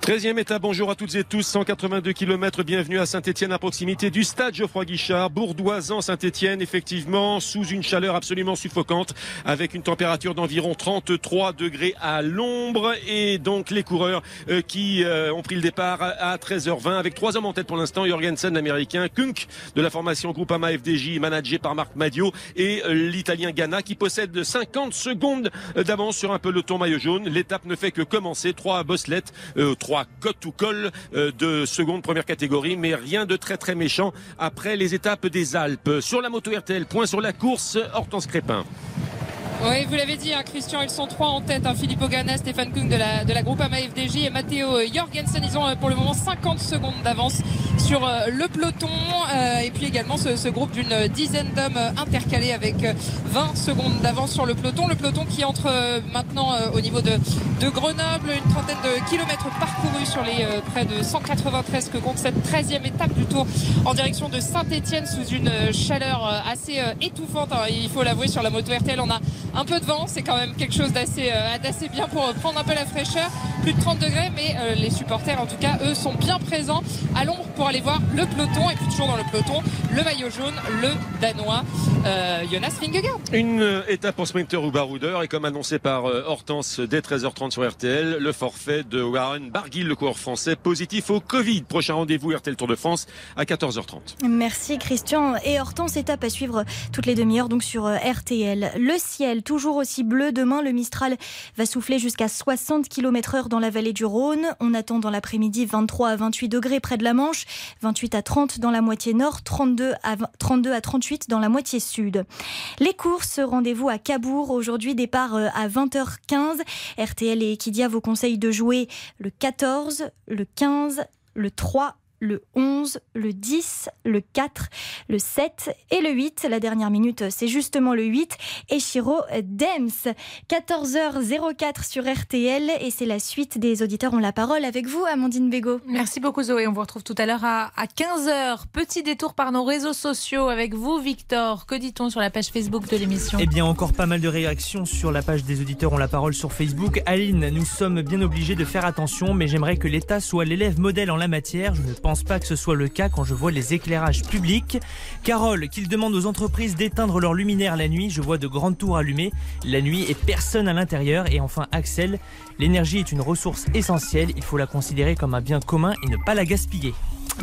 13e étape, bonjour à toutes et tous, 182 km, bienvenue à Saint-Etienne à proximité du stade Geoffroy Guichard, Bourdoisan Saint-Etienne, effectivement, sous une chaleur absolument suffocante, avec une température d'environ 33 degrés à l'ombre, et donc les coureurs euh, qui euh, ont pris le départ à 13h20, avec trois hommes en tête pour l'instant, Jorgensen l'américain, Kunk de la formation Groupama FDJ, managé par Marc Madio, et euh, l'italien Ghana qui possède 50 secondes d'avance sur un peloton maillot jaune. L'étape ne fait que commencer, trois bosselettes, trois côte ou col euh, de seconde première catégorie, mais rien de très très méchant après les étapes des Alpes. Sur la moto RTL, point sur la course, Hortense Crépin. Oui, vous l'avez dit, hein, Christian, ils sont trois en tête. Hein, Philippe Ogana, Stéphane Kung de la, de la groupe AMA FDJ et Matteo Jorgensen. Ils ont euh, pour le moment 50 secondes d'avance sur euh, le peloton. Euh, et puis également ce, ce groupe d'une dizaine d'hommes intercalés avec 20 secondes d'avance sur le peloton. Le peloton qui entre maintenant au niveau de, de Grenoble. Une trentaine de kilomètres parcourus sur les près de 193 que compte cette 13e étape du tour en direction de Saint-Etienne sous une chaleur assez étouffante. Il faut l'avouer, sur la moto RTL, on a un peu de vent, c'est quand même quelque chose d'assez euh, d'assez bien pour prendre un peu la fraîcheur. Plus de 30 degrés, mais euh, les supporters, en tout cas, eux, sont bien présents à l'ombre pour aller voir le peloton. Et puis toujours dans le peloton, le maillot jaune, le danois euh, Jonas Vingegaard. Une euh, étape en sprinter ou baroudeur et comme annoncé par euh, Hortense dès 13h30 sur RTL, le forfait de Warren Barguil, le coureur français, positif au Covid. Prochain rendez-vous RTL Tour de France à 14h30. Merci Christian et Hortense, étape à suivre toutes les demi-heures donc sur RTL. Le ciel toujours aussi bleu demain, le Mistral va souffler jusqu'à 60 km heure dans la vallée du Rhône. On attend dans l'après-midi 23 à 28 degrés près de la Manche, 28 à 30 dans la moitié nord, 32 à, 32 à 38 dans la moitié sud. Les courses, rendez-vous à Cabourg. Aujourd'hui, départ euh, à 20h15. RTL et Equidia vous conseillent de jouer le 14, le 15, le 3 le 11, le 10, le 4, le 7 et le 8. La dernière minute, c'est justement le 8. Et Chiro Dems. 14h04 sur RTL et c'est la suite des auditeurs ont la parole avec vous, Amandine Bégaud. Merci beaucoup Zoé. On vous retrouve tout à l'heure à, 15h. Petit détour par nos réseaux sociaux avec vous, Victor. Que dit-on sur la page Facebook de l'émission? Eh bien, encore pas mal de réactions sur la page des auditeurs ont la parole sur Facebook. Aline, nous sommes bien obligés de faire attention, mais j'aimerais que l'État soit l'élève modèle en la matière. Je ne pense pas que ce soit le cas quand je vois les éclairages publics. Carole, qu'il demande aux entreprises d'éteindre leurs luminaires la nuit. Je vois de grandes tours allumées la nuit et personne à l'intérieur. Et enfin, Axel, l'énergie est une ressource essentielle. Il faut la considérer comme un bien commun et ne pas la gaspiller.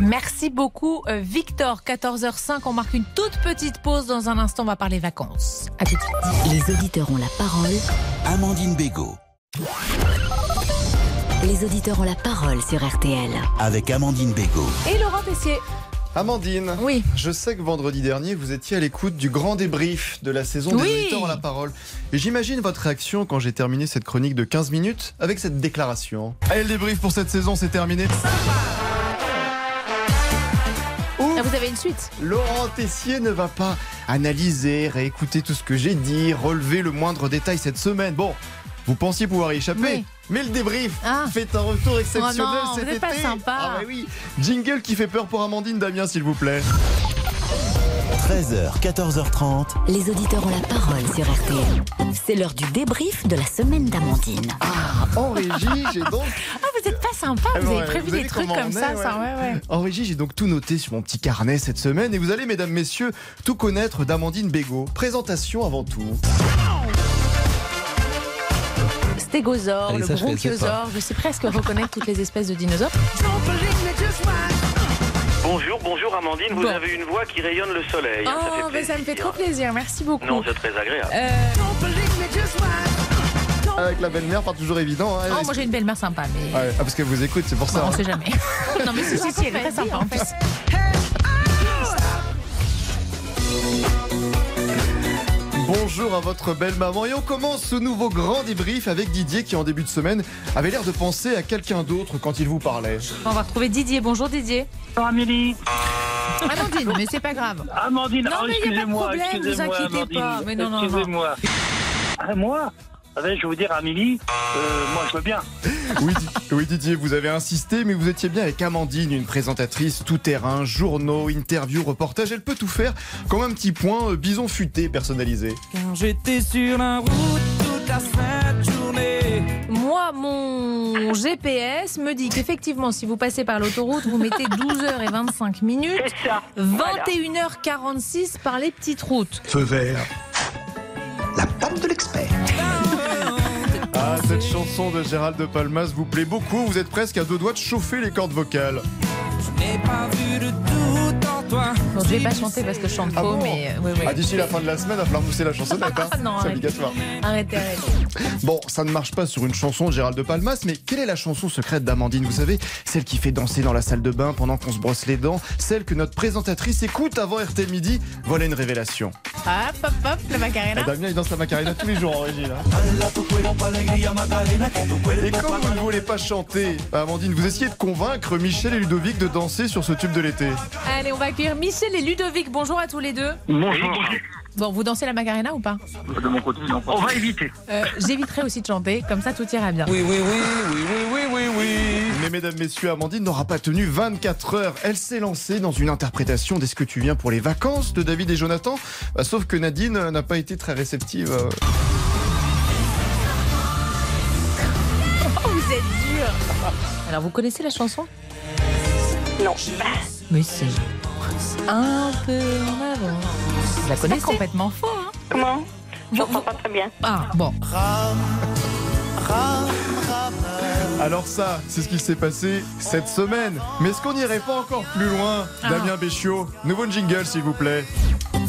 Merci beaucoup, euh, Victor. 14h05, on marque une toute petite pause. Dans un instant, on va parler vacances. À tout de suite. Les auditeurs ont la parole. Amandine Bégaud. Les auditeurs ont la parole sur RTL. Avec Amandine Bégaud. Et Laurent Tessier. Amandine, oui. je sais que vendredi dernier, vous étiez à l'écoute du grand débrief de la saison des Oui. auditeurs ont la parole. Et j'imagine votre réaction quand j'ai terminé cette chronique de 15 minutes avec cette déclaration. Allez, le débrief pour cette saison, c'est terminé. Ah, vous avez une suite Laurent Tessier ne va pas analyser, réécouter tout ce que j'ai dit, relever le moindre détail cette semaine. Bon, vous pensiez pouvoir y échapper Oui. mais le débrief Ah. fait un retour exceptionnel Oh non, cet pas été. sympa. Ah bah oui, jingle qui fait peur pour Amandine Damien s'il vous plaît. 13h, 14h30. Les auditeurs ont la parole sur RTL. C'est l'heure du débrief de la semaine d'Amandine. Ah, en régie, j'ai donc Ah, vous êtes pas sympa, Ah vous bon, avez prévu vous des trucs comme ça, est, ça, ouais, ouais. En régie, j'ai donc tout noté sur mon petit carnet cette semaine et vous allez, mesdames, messieurs, tout connaître d'Amandine Bégaud. Présentation avant tout. Stégosaure, Allez, le ça, bronchiosaure. Je sais presque reconnaître toutes les espèces de dinosaures. Bonjour, bonjour Amandine, vous Bon. avez une voix qui rayonne le soleil. hein, ça Oh, fait mais ça me fait trop plaisir. Merci beaucoup. Non, c'est très agréable. Euh, Avec la belle-mère, pas toujours évident. hein. Oh, moi j'ai une belle-mère sympa, mais Ouais, ah, parce qu'elle vous écoute, c'est pour ça. Bon, on hein. sait jamais. non, mais si, si, si, elle est très sympa en plus. Bonjour à votre belle maman et on commence ce nouveau grand débrief avec Didier qui en début de semaine avait l'air de penser à quelqu'un d'autre quand il vous parlait. On va retrouver Didier. Bonjour Didier. Bonjour Amélie. Amandine, mais c'est pas grave. Amandine, Non, oh, mais y a pas de excusez-moi, problème, vous excusez-moi, inquiétez Amandine. pas. Mais non, non, non. Excusez-moi. Ah, moi? Ah Je vais vous dire, Amélie, euh, moi je veux bien. Oui, Di- oui, Didier, vous avez insisté, mais vous étiez bien avec Amandine, une présentatrice tout-terrain, journaux, interviews, reportages. Elle peut tout faire, comme un petit point euh, bison futé personnalisé. Car j'étais sur la route toute la journée. Moi, mon GPS me dit qu'effectivement, si vous passez par l'autoroute, vous mettez 12h25 minutes, 21h46 par les petites routes. Feu vert. La patte de l'expert. Cette chanson de Gérald de Palmas vous plaît beaucoup. Vous êtes presque à deux doigts de chauffer les cordes vocales. Je n'ai pas vu de doute en toi. Bon, je vais pas chanter parce que je chante Ah faux, bon mais euh, oui, oui. Ah, D'ici la fin de la semaine, il va falloir pousser la chansonnette. Hein. Non, C'est obligatoire. Arrêtez, arrêtez. Bon, ça ne marche pas sur une chanson de Gérald de Palmas, mais quelle est la chanson secrète d'Amandine Vous savez, celle qui fait danser dans la salle de bain pendant qu'on se brosse les dents, celle que notre présentatrice écoute avant RT Midi. Voilà une révélation. Hop, hop, hop, le macarena. Ah, Damien, il danse la Macarena tous les jours en régie. Là. Et comme vous ne voulez pas chanter, Amandine, vous essayez de convaincre Michel et Ludovic de danser sur ce tube de l'été. Allez, on va accueillir Michel et Ludovic. Bonjour à tous les deux. Bonjour. Bon, vous dansez la macarena ou pas? De mon côté, non. On va éviter. Euh, J'éviterai aussi de chanter, comme ça tout ira bien. Oui, oui, oui, oui, oui, oui, oui, oui. Mais mesdames, messieurs, Amandine n'aura pas tenu 24 heures. Elle s'est lancée dans une interprétation d'Est-ce que tu viens pour les vacances de David et Jonathan. Bah, sauf que Nadine n'a pas été très réceptive. euh. Vous êtes dur. Alors, vous connaissez la chanson? Non. Mais si. Un peu en avant. Vous la connaissez? Complètement faux, hein Comment? Je comprends pas très bien. Ah, bon. Alors ça, c'est ce qui s'est passé cette semaine. Mais est-ce qu'on n'irait pas encore plus loin? Ah. Damien Béchiot, nouveau jingle s'il vous plaît.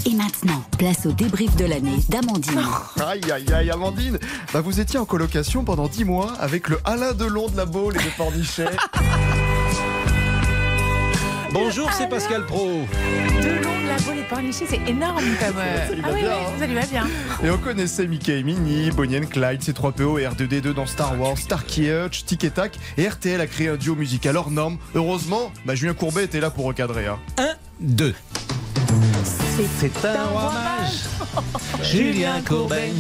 Et maintenant, place au débrief de l'année d'Amandine. Aïe aïe aïe Amandine, bah, vous étiez en colocation pendant 10 mois avec le Alain Delon de la Baule et de Pornichet. Bonjour, c'est Pascal Pro. De long de la et porniché, c'est énorme comme. euh, Ça lui va ah oui, bien, oui, hein. ça lui va bien. Et on connaissait Mickey et Minnie, Bonnie and Clyde, C3PO et R2D2 dans Star Wars, Starkey Hutch, Tic et Tac, et RTL a créé un duo musical hors norme. Heureusement, bah, Julien Courbet était là pour recadrer. Hein. 1, 2. C'est un roi mage, Julien Courbet.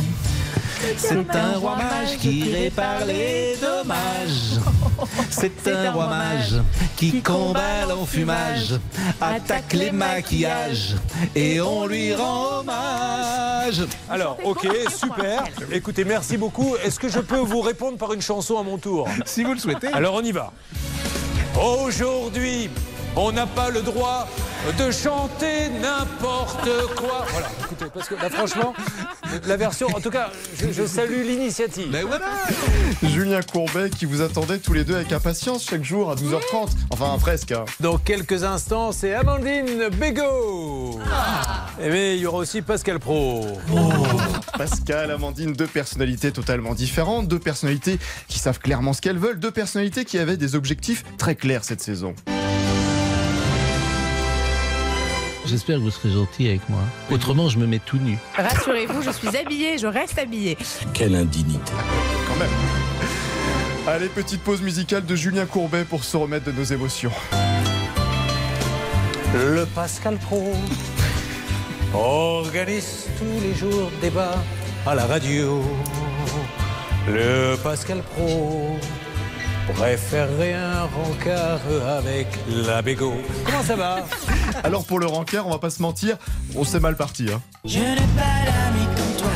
C'est un roi mage qui répare les dommages. C'est un roi mage qui combat l'enfumage, attaque les maquillages et on lui rend hommage. Alors, ok, super. Écoutez, merci beaucoup. Est-ce que je peux vous répondre par une chanson à mon tour? Si vous le souhaitez. Alors, on y va. Aujourd'hui, on n'a pas le droit de chanter n'importe quoi. Voilà, écoutez, parce que là, franchement, la version, en tout cas, je, je salue l'initiative. Mais voilà Julien Courbet qui vous attendait tous les deux avec impatience chaque jour à 12h30. Enfin, presque. hein. Dans quelques instants, c'est Amandine Bégaud. Et mais il y aura aussi Pascal Pro. Pascal, Amandine, deux personnalités totalement différentes, deux personnalités qui savent clairement ce qu'elles veulent, deux personnalités qui avaient des objectifs très clairs cette saison. J'espère que vous serez gentil avec moi. Autrement, je me mets tout nu. Rassurez-vous, je suis habillée, je reste habillée. Quelle indignité. Quand même. Allez, petite pause musicale de Julien Courbet pour se remettre de nos émotions. Le Pascal Pro organise tous les jours débat à la radio. Le Pascal Pro préférerait un rencard avec la Bégo. Comment ça va Alors pour le rencard, on va pas se mentir, on s'est mal parti. Hein. Je n'ai pas d'amis comme toi.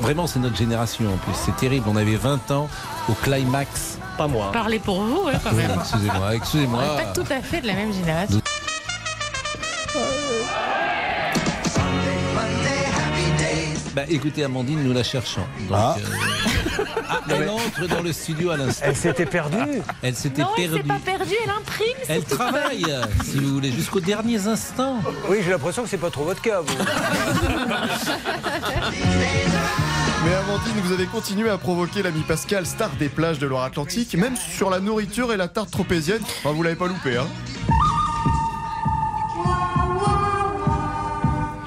Vraiment, c'est notre génération en plus. C'est terrible. On avait 20 ans au climax. Pas moi. Parlez pour vous, hein, quand même. Excusez-moi, excusez-moi. On n'est pas tout à fait de la même génération. Bah écoutez, Amandine, nous la cherchons. Donc, Ah. euh, Ah, elle entre dans le studio à l'instant. Elle s'était perdue. Elle s'était Non, elle s'est perdue. pas perdue, elle imprime. c'est Elle tout. travaille, si vous voulez, jusqu'aux derniers instants. Oui, j'ai l'impression que c'est pas trop votre cas, vous. Mais Amandine, vous avez continué à provoquer l'ami Pascal, star des plages de Loire-Atlantique, même sur la nourriture et la tarte tropézienne. Enfin, vous l'avez pas loupé, hein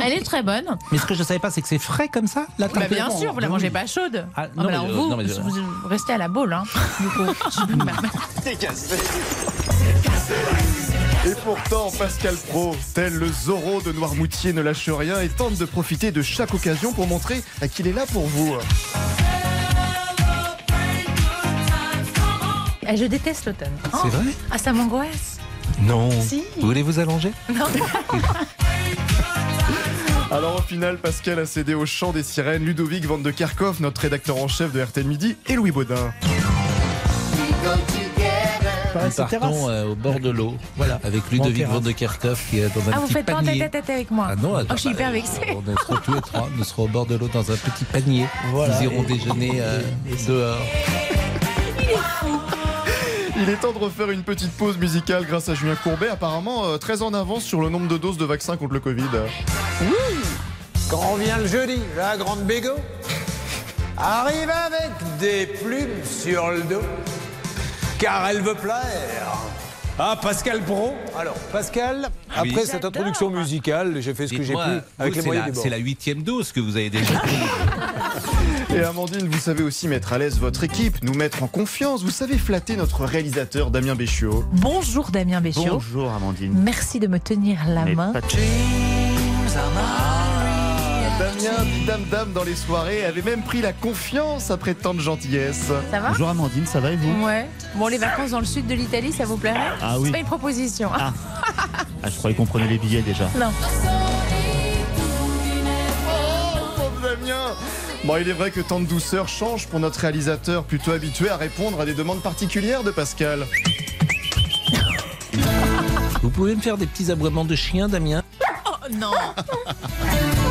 Elle est très bonne. Mais ce que je savais pas, c'est que c'est frais comme ça, la Bah, bien sûr, vous la mangez pas chaude. Ah, Ah, non, bah alors mais, euh, vous, non, mais je- vous restez à la boule. Hein, du coup. Me permettre. Et pourtant, Pascal Pro, tel le Zorro de Noirmoutier, ne lâche rien et tente de profiter de chaque occasion pour montrer qu'il est là pour vous. Eh, je déteste l'automne. C'est vrai Ah, ça m'angoisse. Non. Si. Vous voulez vous allonger? Non. Alors au final, Pascal a cédé au chant des sirènes, Ludovic Van de Kerkhoff, notre rédacteur en chef de RTL Midi, et Louis Baudin. Nous partons euh, au bord de l'eau, voilà, avec Ludovic. Van de Kerkhoff qui est dans un Ah, vous petit faites pas en panier. tête à tête avec moi. Ah non, oh, attends, je suis hyper bah, vexée. On sera tous les trois, nous serons au bord de l'eau dans un petit panier. Voilà. Nous irons déjeuner euh, dehors. Il est temps de refaire une petite pause musicale grâce à Julien Courbet, apparemment euh, très en avance sur le nombre de doses de vaccins contre le Covid. Quand on vient le jeudi, la grande bégo arrive avec des plumes sur le dos, car elle veut plaire. Ah, Pascal Pro Alors, Pascal, Oui. après cette introduction musicale, j'ai fait ce que j'ai pu vous, avec les c'est moyens la- du bord. C'est la huitième dose que vous avez déjà prise. Et Amandine, vous savez aussi mettre à l'aise votre équipe, nous mettre en confiance. Vous savez flatter notre réalisateur Damien Béchiot. Bonjour Damien Béchiot. Bonjour Amandine. Merci de me tenir la main. Dit dame dame dans les soirées, avait même pris la confiance après tant de gentillesse. Ça va Bonjour Amandine, ça va et vous Ouais. Bon, les vacances dans le sud de l'Italie, ça vous plairait Ah oui. C'est pas une proposition. Ah, je croyais qu'on prenait les billets déjà. Non. Pauvre Damien Bon, il est vrai que tant de douceur change pour notre réalisateur plutôt habitué à répondre à des demandes particulières de Pascal. Vous pouvez me faire des petits aboiements de chien, Damien? Oh non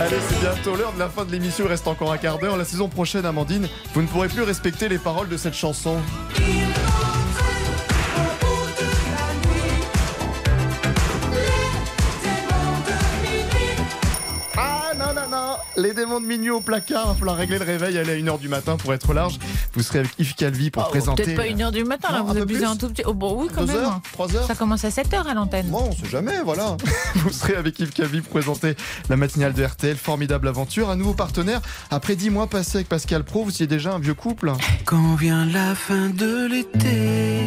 Allez, c'est bientôt l'heure de la fin de l'émission, il reste encore un quart d'heure. La saison prochaine, Amandine, vous ne pourrez plus respecter les paroles de cette chanson. Les démons de minuit au placard, il va falloir régler le réveil, aller à 1h du matin pour être large. Vous serez avec Yves Calvi pour Oh, présenter... Peut-être pas une heure du matin, là, Non, vous un peu abusez plus. un tout petit. Oh, bon, oui, quand Deux même. heures Trois heures Ça commence à 7 heures à l'antenne. Bon, on sait jamais, voilà. Vous serez avec Yves Calvi pour présenter la matinale de RTL, formidable aventure, un nouveau partenaire. Après dix mois passés avec Pascal Pro, vous étiez déjà un vieux couple. Quand vient la fin de l'été,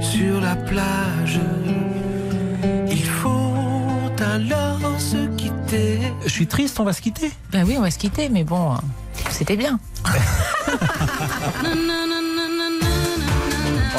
sur la plage, il faut alors se quitter. Je suis triste, on va se quitter. Bah oui, on va se quitter, mais bon, c'était bien.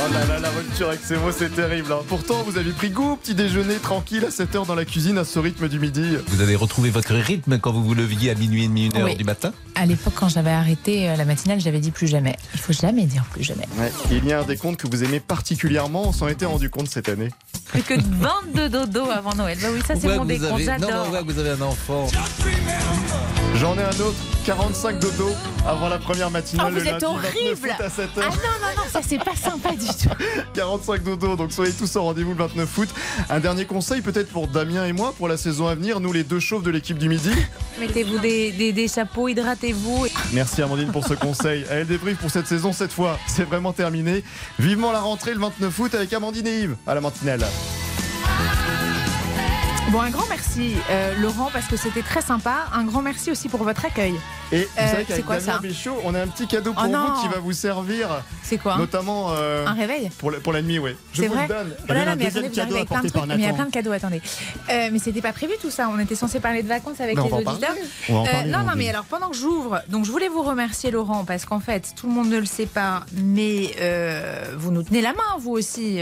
Oh là là, la rupture avec ces mots, c'est terrible. hein. Pourtant, vous avez pris goût, au petit déjeuner tranquille à 7h dans la cuisine à ce rythme du midi. Vous avez retrouvé votre rythme quand vous vous leviez à minuit et demi, une heure Oui. du matin À l'époque, quand j'avais arrêté euh, la matinale, j'avais dit plus jamais. Il faut jamais dire plus jamais. Ouais. Il y a un décompte que vous aimez particulièrement, on s'en était rendu compte cette année. Plus que 22 dodo avant Noël. Bah oui, ça c'est mon décompte, avez- j'adore. vous avez un enfant. J'en ai un autre, 45 dodo avant la première matinale Oh, vous le êtes lundi 29 horrible août à 7h. Ah non, non, non, ça c'est pas sympa du tout. 45 dodo, donc soyez tous au rendez-vous le 29 août. Un dernier conseil peut-être pour Damien et moi pour la saison à venir, nous les deux chauves de l'équipe du midi. Mettez-vous des, chapeaux, hydratez-vous. Merci Amandine pour ce conseil. Allez, le débrief pour cette saison cette fois, c'est vraiment terminé. Vivement la rentrée le 29 août avec Amandine et Yves à la matinale. Bon, un grand merci, euh, Laurent, parce que c'était très sympa. Un grand merci aussi pour votre accueil. Et vous Euh, savez c'est qu'avec quoi Damien ça Béchiot, on a un petit cadeau pour Oh non. vous qui va vous servir. C'est quoi Notamment euh, Un réveil pour, la, pour la nuit, oui. Je vous vrai le donne. Oh là là, mais attendez, vous arrivez avec plein de trucs. Mais il y a plein de cadeaux, attendez. Euh, mais c'était pas prévu tout ça. On était censé parler de vacances avec Mais on les auditeurs. non, non, mais alors pendant que j'ouvre, donc je voulais vous remercier Laurent parce qu'en fait tout le monde ne le sait pas, mais vous nous tenez la main vous aussi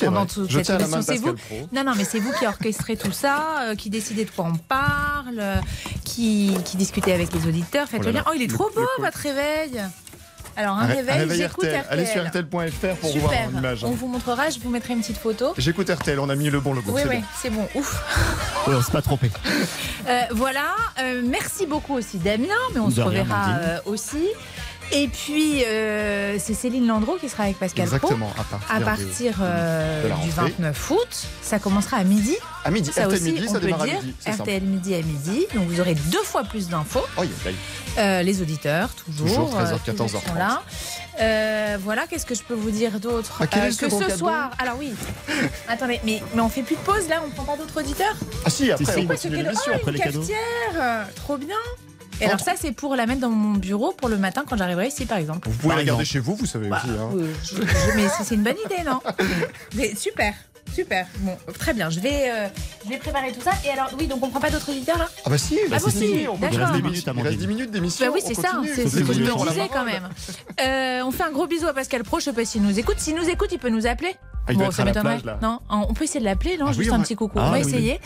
pendant toute cette émission. C'est vous. Non, non, mais c'est vous qui orchestrez tout ça, euh, qui décidez de quoi on parle, euh, qui, qui discutez avec les auditeurs. Faites Oh le là lien. là, Oh, il est le- trop beau votre réveil. Alors, un, ré- réveil, j'écoute RTL. Allez sur RTL. RTL.fr pour Super. voir l'image. On vous montrera, je vous mettrai une petite photo. J'écoute RTL, on a mis le bon logo. Oui, c'est oui, bien. c'est bon. Ouf. Ouais, on s'est pas trompé. Euh, voilà. Euh, merci beaucoup aussi, Damien, mais on De se reverra euh, aussi. Et puis, euh, c'est Céline Landreau qui sera avec Pascal Pro. Exactement, à partir, À de- partir euh, de du rentrée. 29 août, ça commencera à midi. À midi, Ça RTL aussi, midi, on ça peut démarre à dire midi. simple. RTL midi à midi. Donc vous aurez deux fois plus d'infos. Oh, yeah, yeah. Euh, les auditeurs, toujours. Toujours, 13h, euh, toujours 14h30. sont là. Euh, voilà, qu'est-ce que je peux vous dire d'autre Ah, Euh, Que ce soir. Alors oui. Attendez, mais, mais on fait plus de pause là On prend pas d'autres auditeurs Ah si, après, Si, on ce continue l'émission. Oh, après une les cadeaux. cafetière euh, Trop bien Et alors ça, c'est pour la mettre dans mon bureau pour le matin quand j'arriverai ici, par exemple. Vous pouvez Par la garder chez vous, vous savez Bah, aussi. hein. oui, je- je- mais c'est c'est une bonne idée, non? Mais Super, super. Bon, très bien. Je vais, euh, je vais préparer tout ça. Et alors, oui, donc on prend pas d'autres auditeurs là? Ah bah si, Ah, vous aussi, on peut d'accord. faire Il reste 10 dix minutes, il reste Amandine. 10 minutes d'émission. Bah oui, on c'est ça, c'est ce que je disais quand même. Euh, on fait un gros bisou à Pascal Pro, je sais pas s'il nous écoute. S'il nous écoute, il peut nous appeler. Ah, bon, ça m'étonnerait. Non, on peut essayer de l'appeler, non Ah Juste oui, un on petit coucou. Ah on va oui, oui. essayer.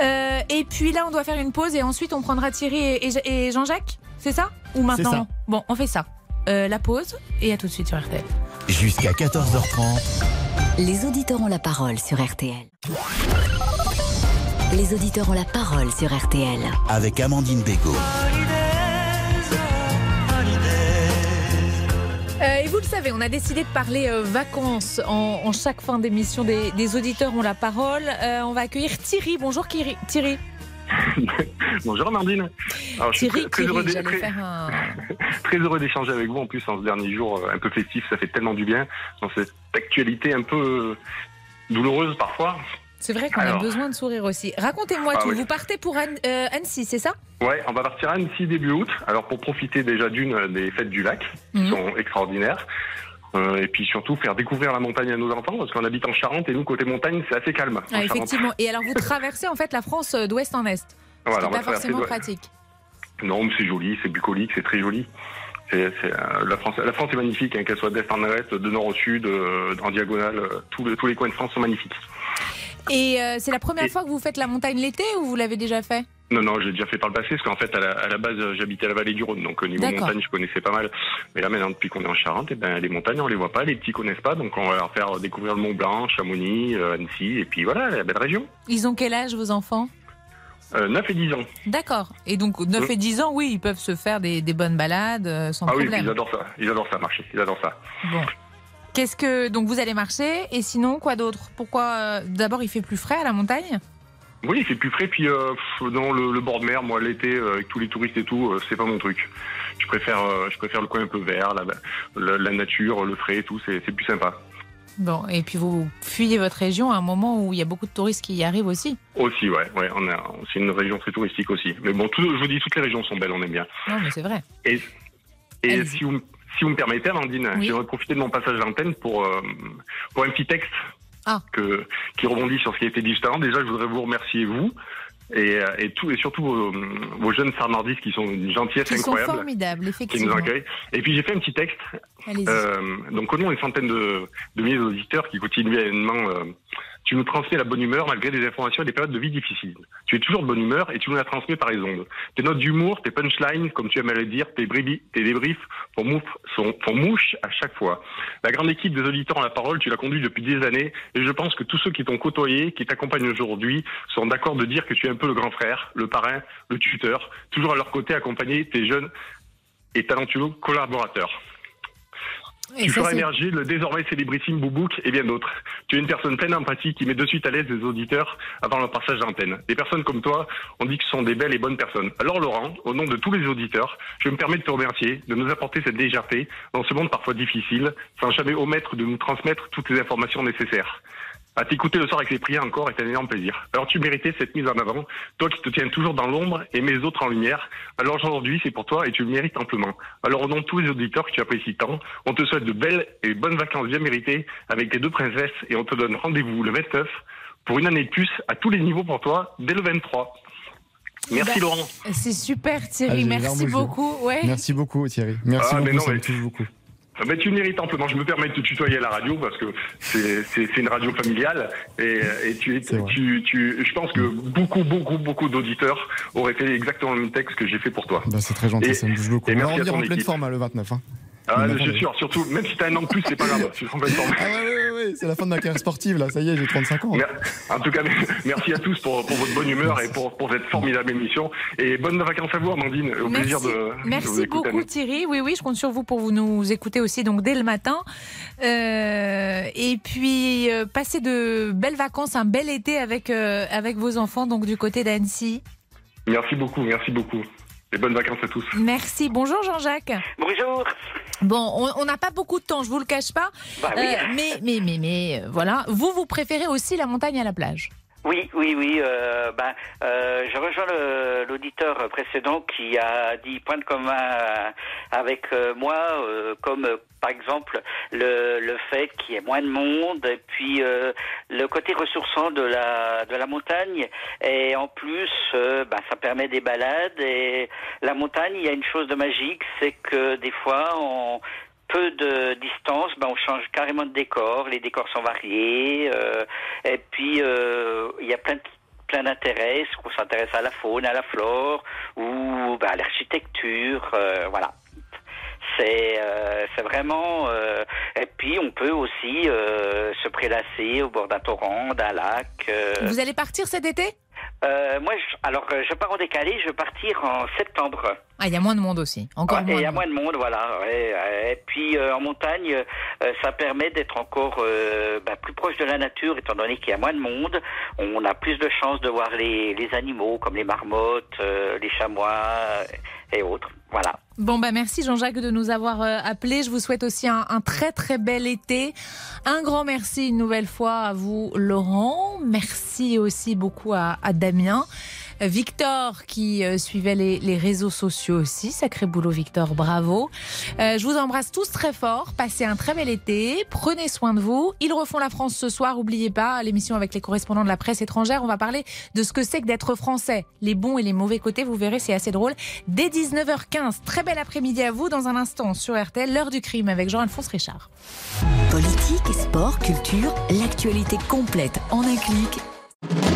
Euh, et puis là, on doit faire une pause et ensuite on prendra Thierry et, et- et Jean-Jacques. C'est ça Ou maintenant ça. Bon, on fait ça. Euh, la pause et à tout de suite sur RTL. Jusqu'à 14h30, Les auditeurs ont la parole sur RTL. Les auditeurs ont la parole sur RTL. avec Amandine Bégaud. Euh, et vous le savez, on a décidé de parler euh, vacances en, en chaque fin d'émission des, des auditeurs ont la parole. Euh, on va accueillir Thierry. Bonjour Thierry. Bonjour Amandine. Alors, je suis Thierry, très, heureux un... d'échanger avec vous en plus en ce dernier jour euh, un peu festif, ça fait tellement du bien dans cette actualité un peu euh, douloureuse parfois. C'est vrai qu'on a besoin de sourire aussi. Racontez-moi Ah tout. oui. Vous partez pour Anne- euh, Annecy, c'est ça? Ouais, on va partir à Annecy début août. Alors pour profiter déjà d'une des fêtes du lac, qui Mhm. sont extraordinaires. Euh, et puis surtout faire découvrir la montagne à nos enfants, parce qu'on habite en Charente et nous côté montagne c'est assez calme. Ah. Effectivement. Et alors vous traversez en fait la France euh, d'ouest en est. Voilà, c'est pas forcément pratique. Non, mais c'est joli, c'est bucolique, c'est très joli. Euh, la, France, la France est magnifique, hein, qu'elle soit d'est en ouest, de nord au sud, euh, en diagonale, tous, les, tous les coins de France sont magnifiques. Et c'est la première Et- fois que vous faites la montagne l'été ou vous l'avez déjà fait? Non, non, j'ai déjà fait par le passé, parce qu'en fait, à la, à la base, euh, j'habitais à la vallée du Rhône, donc au niveau montagne, je connaissais pas mal. Mais là, maintenant, depuis qu'on est en Charente, eh ben, les montagnes, on les voit pas, les petits connaissent pas, donc on va leur faire découvrir le Mont Blanc, Chamonix, euh, Annecy, et puis voilà, la belle région. Ils ont quel âge vos enfants? Euh, 9 et 10 ans. D'accord. Et donc 9 Euh. et 10 ans, oui, ils peuvent se faire des, des bonnes balades euh, sans ah oui, problème. ils adorent ça, ils adorent ça marcher, ils adorent ça. Bon. Qu'est-ce que donc vous allez marcher et sinon quoi d'autre? Pourquoi euh, d'abord il fait plus frais à la montagne? Oui, il fait plus frais, puis euh, dans le, le bord de mer, moi, l'été, euh, avec tous les touristes et tout, euh, c'est pas mon truc. Je préfère, euh, je préfère le coin un peu vert, la, la, la nature, le frais et tout, c'est c'est plus sympa. Bon, et puis vous fuyez votre région à un moment où il y a beaucoup de touristes qui y arrivent aussi. Aussi, ouais, ouais, on a, c'est une région très touristique aussi. Mais bon, tout, je vous dis, toutes les régions sont belles, on aime bien. Non, mais c'est vrai. Et, si vous, si vous me permettez, Amandine, Oui. j'aimerais profiter de mon passage à l'antenne pour, euh, pour un petit texte Ah. que, qui rebondit sur ce qui a été dit juste avant. Déjà, je voudrais vous remercier, vous, et, euh, et, tout, et surtout vos, vos jeunes sarnardistes qui sont d'une gentillesse sont incroyable. formidables, Qui nous effectivement. accueillent. Et puis j'ai fait un petit texte euh, donc au nom des centaines de, de milliers d'auditeurs qui quotidiennement euh, tu nous transmets la bonne humeur malgré des informations et des périodes de vie difficiles. Tu es toujours de bonne humeur et tu nous la transmets par les ondes. Tes notes d'humour, tes punchlines, comme tu aimes à le dire, tes, bribi- tes débriefs font, sont, mouche à chaque fois. La grande équipe des auditeurs en la parole, tu l'as conduit depuis des années et je pense que tous ceux qui t'ont côtoyé, qui t'accompagnent aujourd'hui, sont d'accord de dire que tu es un peu le grand frère, le parrain, le tuteur, toujours à leur côté accompagner tes jeunes et talentueux collaborateurs. Et Tu feras émerger le désormais célébrissime Boubouk et bien d'autres. Tu es une personne pleine d'empathie qui met de suite à l'aise les auditeurs avant leur passage d'antenne. Des personnes comme toi, on dit que ce sont des belles et bonnes personnes. Alors Laurent, au nom de tous les auditeurs, je me permets de te remercier de nous apporter cette légèreté dans ce monde parfois difficile, sans jamais omettre de nous transmettre toutes les informations nécessaires. À t'écouter le soir avec les prières encore est un énorme plaisir. Alors tu méritais cette mise en avant, toi qui te tiens toujours dans l'ombre et mes autres en lumière. Alors aujourd'hui c'est pour toi et tu le mérites amplement. Alors au nom de tous les auditeurs que tu apprécies tant, on te souhaite de belles et bonnes vacances bien méritées avec tes deux princesses et on te donne rendez-vous le 29 pour une année de plus à tous les niveaux pour toi dès le 23. Merci Bah, Laurent. C'est super Ah, Thierry, les merci beaucoup. Ouais. Merci beaucoup Thierry. Merci Ah, mais beaucoup, non, ça me mais- touche beaucoup. Ah, Mais tu mérites amplement. Je me permets de te tutoyer à la radio parce que c'est une radio familiale et, et tu, tu, tu, je pense que beaucoup, beaucoup, beaucoup d'auditeurs auraient fait exactement le même texte que j'ai fait pour toi. Bah, c'est très gentil, Et- ça me touche beaucoup. et On va merci revenir ton en pleine équipe. forme hein, le 29. hein. Ah, je suis sûr, surtout, même si t'as un an de plus, c'est pas grave. Je suis complètement. Ah ouais, ouais, ouais, c'est la fin de ma carrière sportive là, ça y est, j'ai 35 ans. Mer- En tout cas, merci à tous pour, pour votre bonne humeur et pour, pour cette formidable émission. Et bonnes vacances à vous, Amandine. Au plaisir de, de vous Merci écouter. beaucoup Thierry. Oui, oui, je compte sur vous pour vous nous écouter aussi donc dès le matin. Euh, et puis euh, passez de belles vacances, un bel été avec euh, avec vos enfants donc du côté d'Annecy. Merci beaucoup, merci beaucoup. Et bonnes vacances à tous. Merci. Bonjour Jean-Jacques. Bonjour. Bon, on- n'a pas beaucoup de temps, je vous le cache pas. Bah oui. Euh, mais mais mais mais voilà, vous vous préférez aussi la montagne à la plage? Oui, oui, oui. Euh, ben, euh, je rejoins l'auditeur précédent qui a dit point de commun euh, avec euh, moi, euh, comme par exemple le, le fait qu'il y ait moins de monde, et puis euh, le côté ressourçant de la de la montagne, et en plus, ben, ça permet des balades. Et la montagne, il y a une chose de magique, c'est que des fois, on peu de distance, ben on change carrément de décor. Les décors sont variés. euh, et puis, euh, il y a plein de plein d'intérêts, qu'on s'intéresse à la faune, à la flore, ou ben, à l'architecture, euh, voilà. C'est euh, c'est vraiment... euh, et puis, on peut aussi euh, se prélasser au bord d'un torrent, d'un lac. euh. Vous allez partir cet été? Euh, moi, je, alors, euh, je pars en décalé, je vais partir en septembre. Ah, il y a moins de monde aussi. Encore Ouais, moins. il y a moins de monde, voilà. Et puis euh, en montagne, euh, ça permet d'être encore euh, bah, plus proche de la nature, étant donné qu'il y a moins de monde. On a plus de chances de voir les, les animaux, comme les marmottes, euh, les chamois et autres. Voilà. Bon, bah merci Jean-Jacques de nous avoir euh, appelés. Je vous souhaite aussi un, très très bel été. Un grand merci une nouvelle fois à vous, Laurent. Merci aussi beaucoup à Damien. Euh, Victor qui euh, suivait les, réseaux sociaux aussi. Sacré boulot Victor, bravo. Euh, je vous embrasse tous très fort. Passez un très bel été. Prenez soin de vous. Ils refont la France ce soir. Oubliez pas l'émission avec les correspondants de la presse étrangère. On va parler de ce que c'est que d'être français. Les bons et les mauvais côtés. Vous verrez, c'est assez drôle. Dès 19h15. Très bel après-midi à vous. Dans un instant sur RTL, l'heure du crime avec Jean-Alphonse Richard. Politique, sport, culture, l'actualité complète en un clic.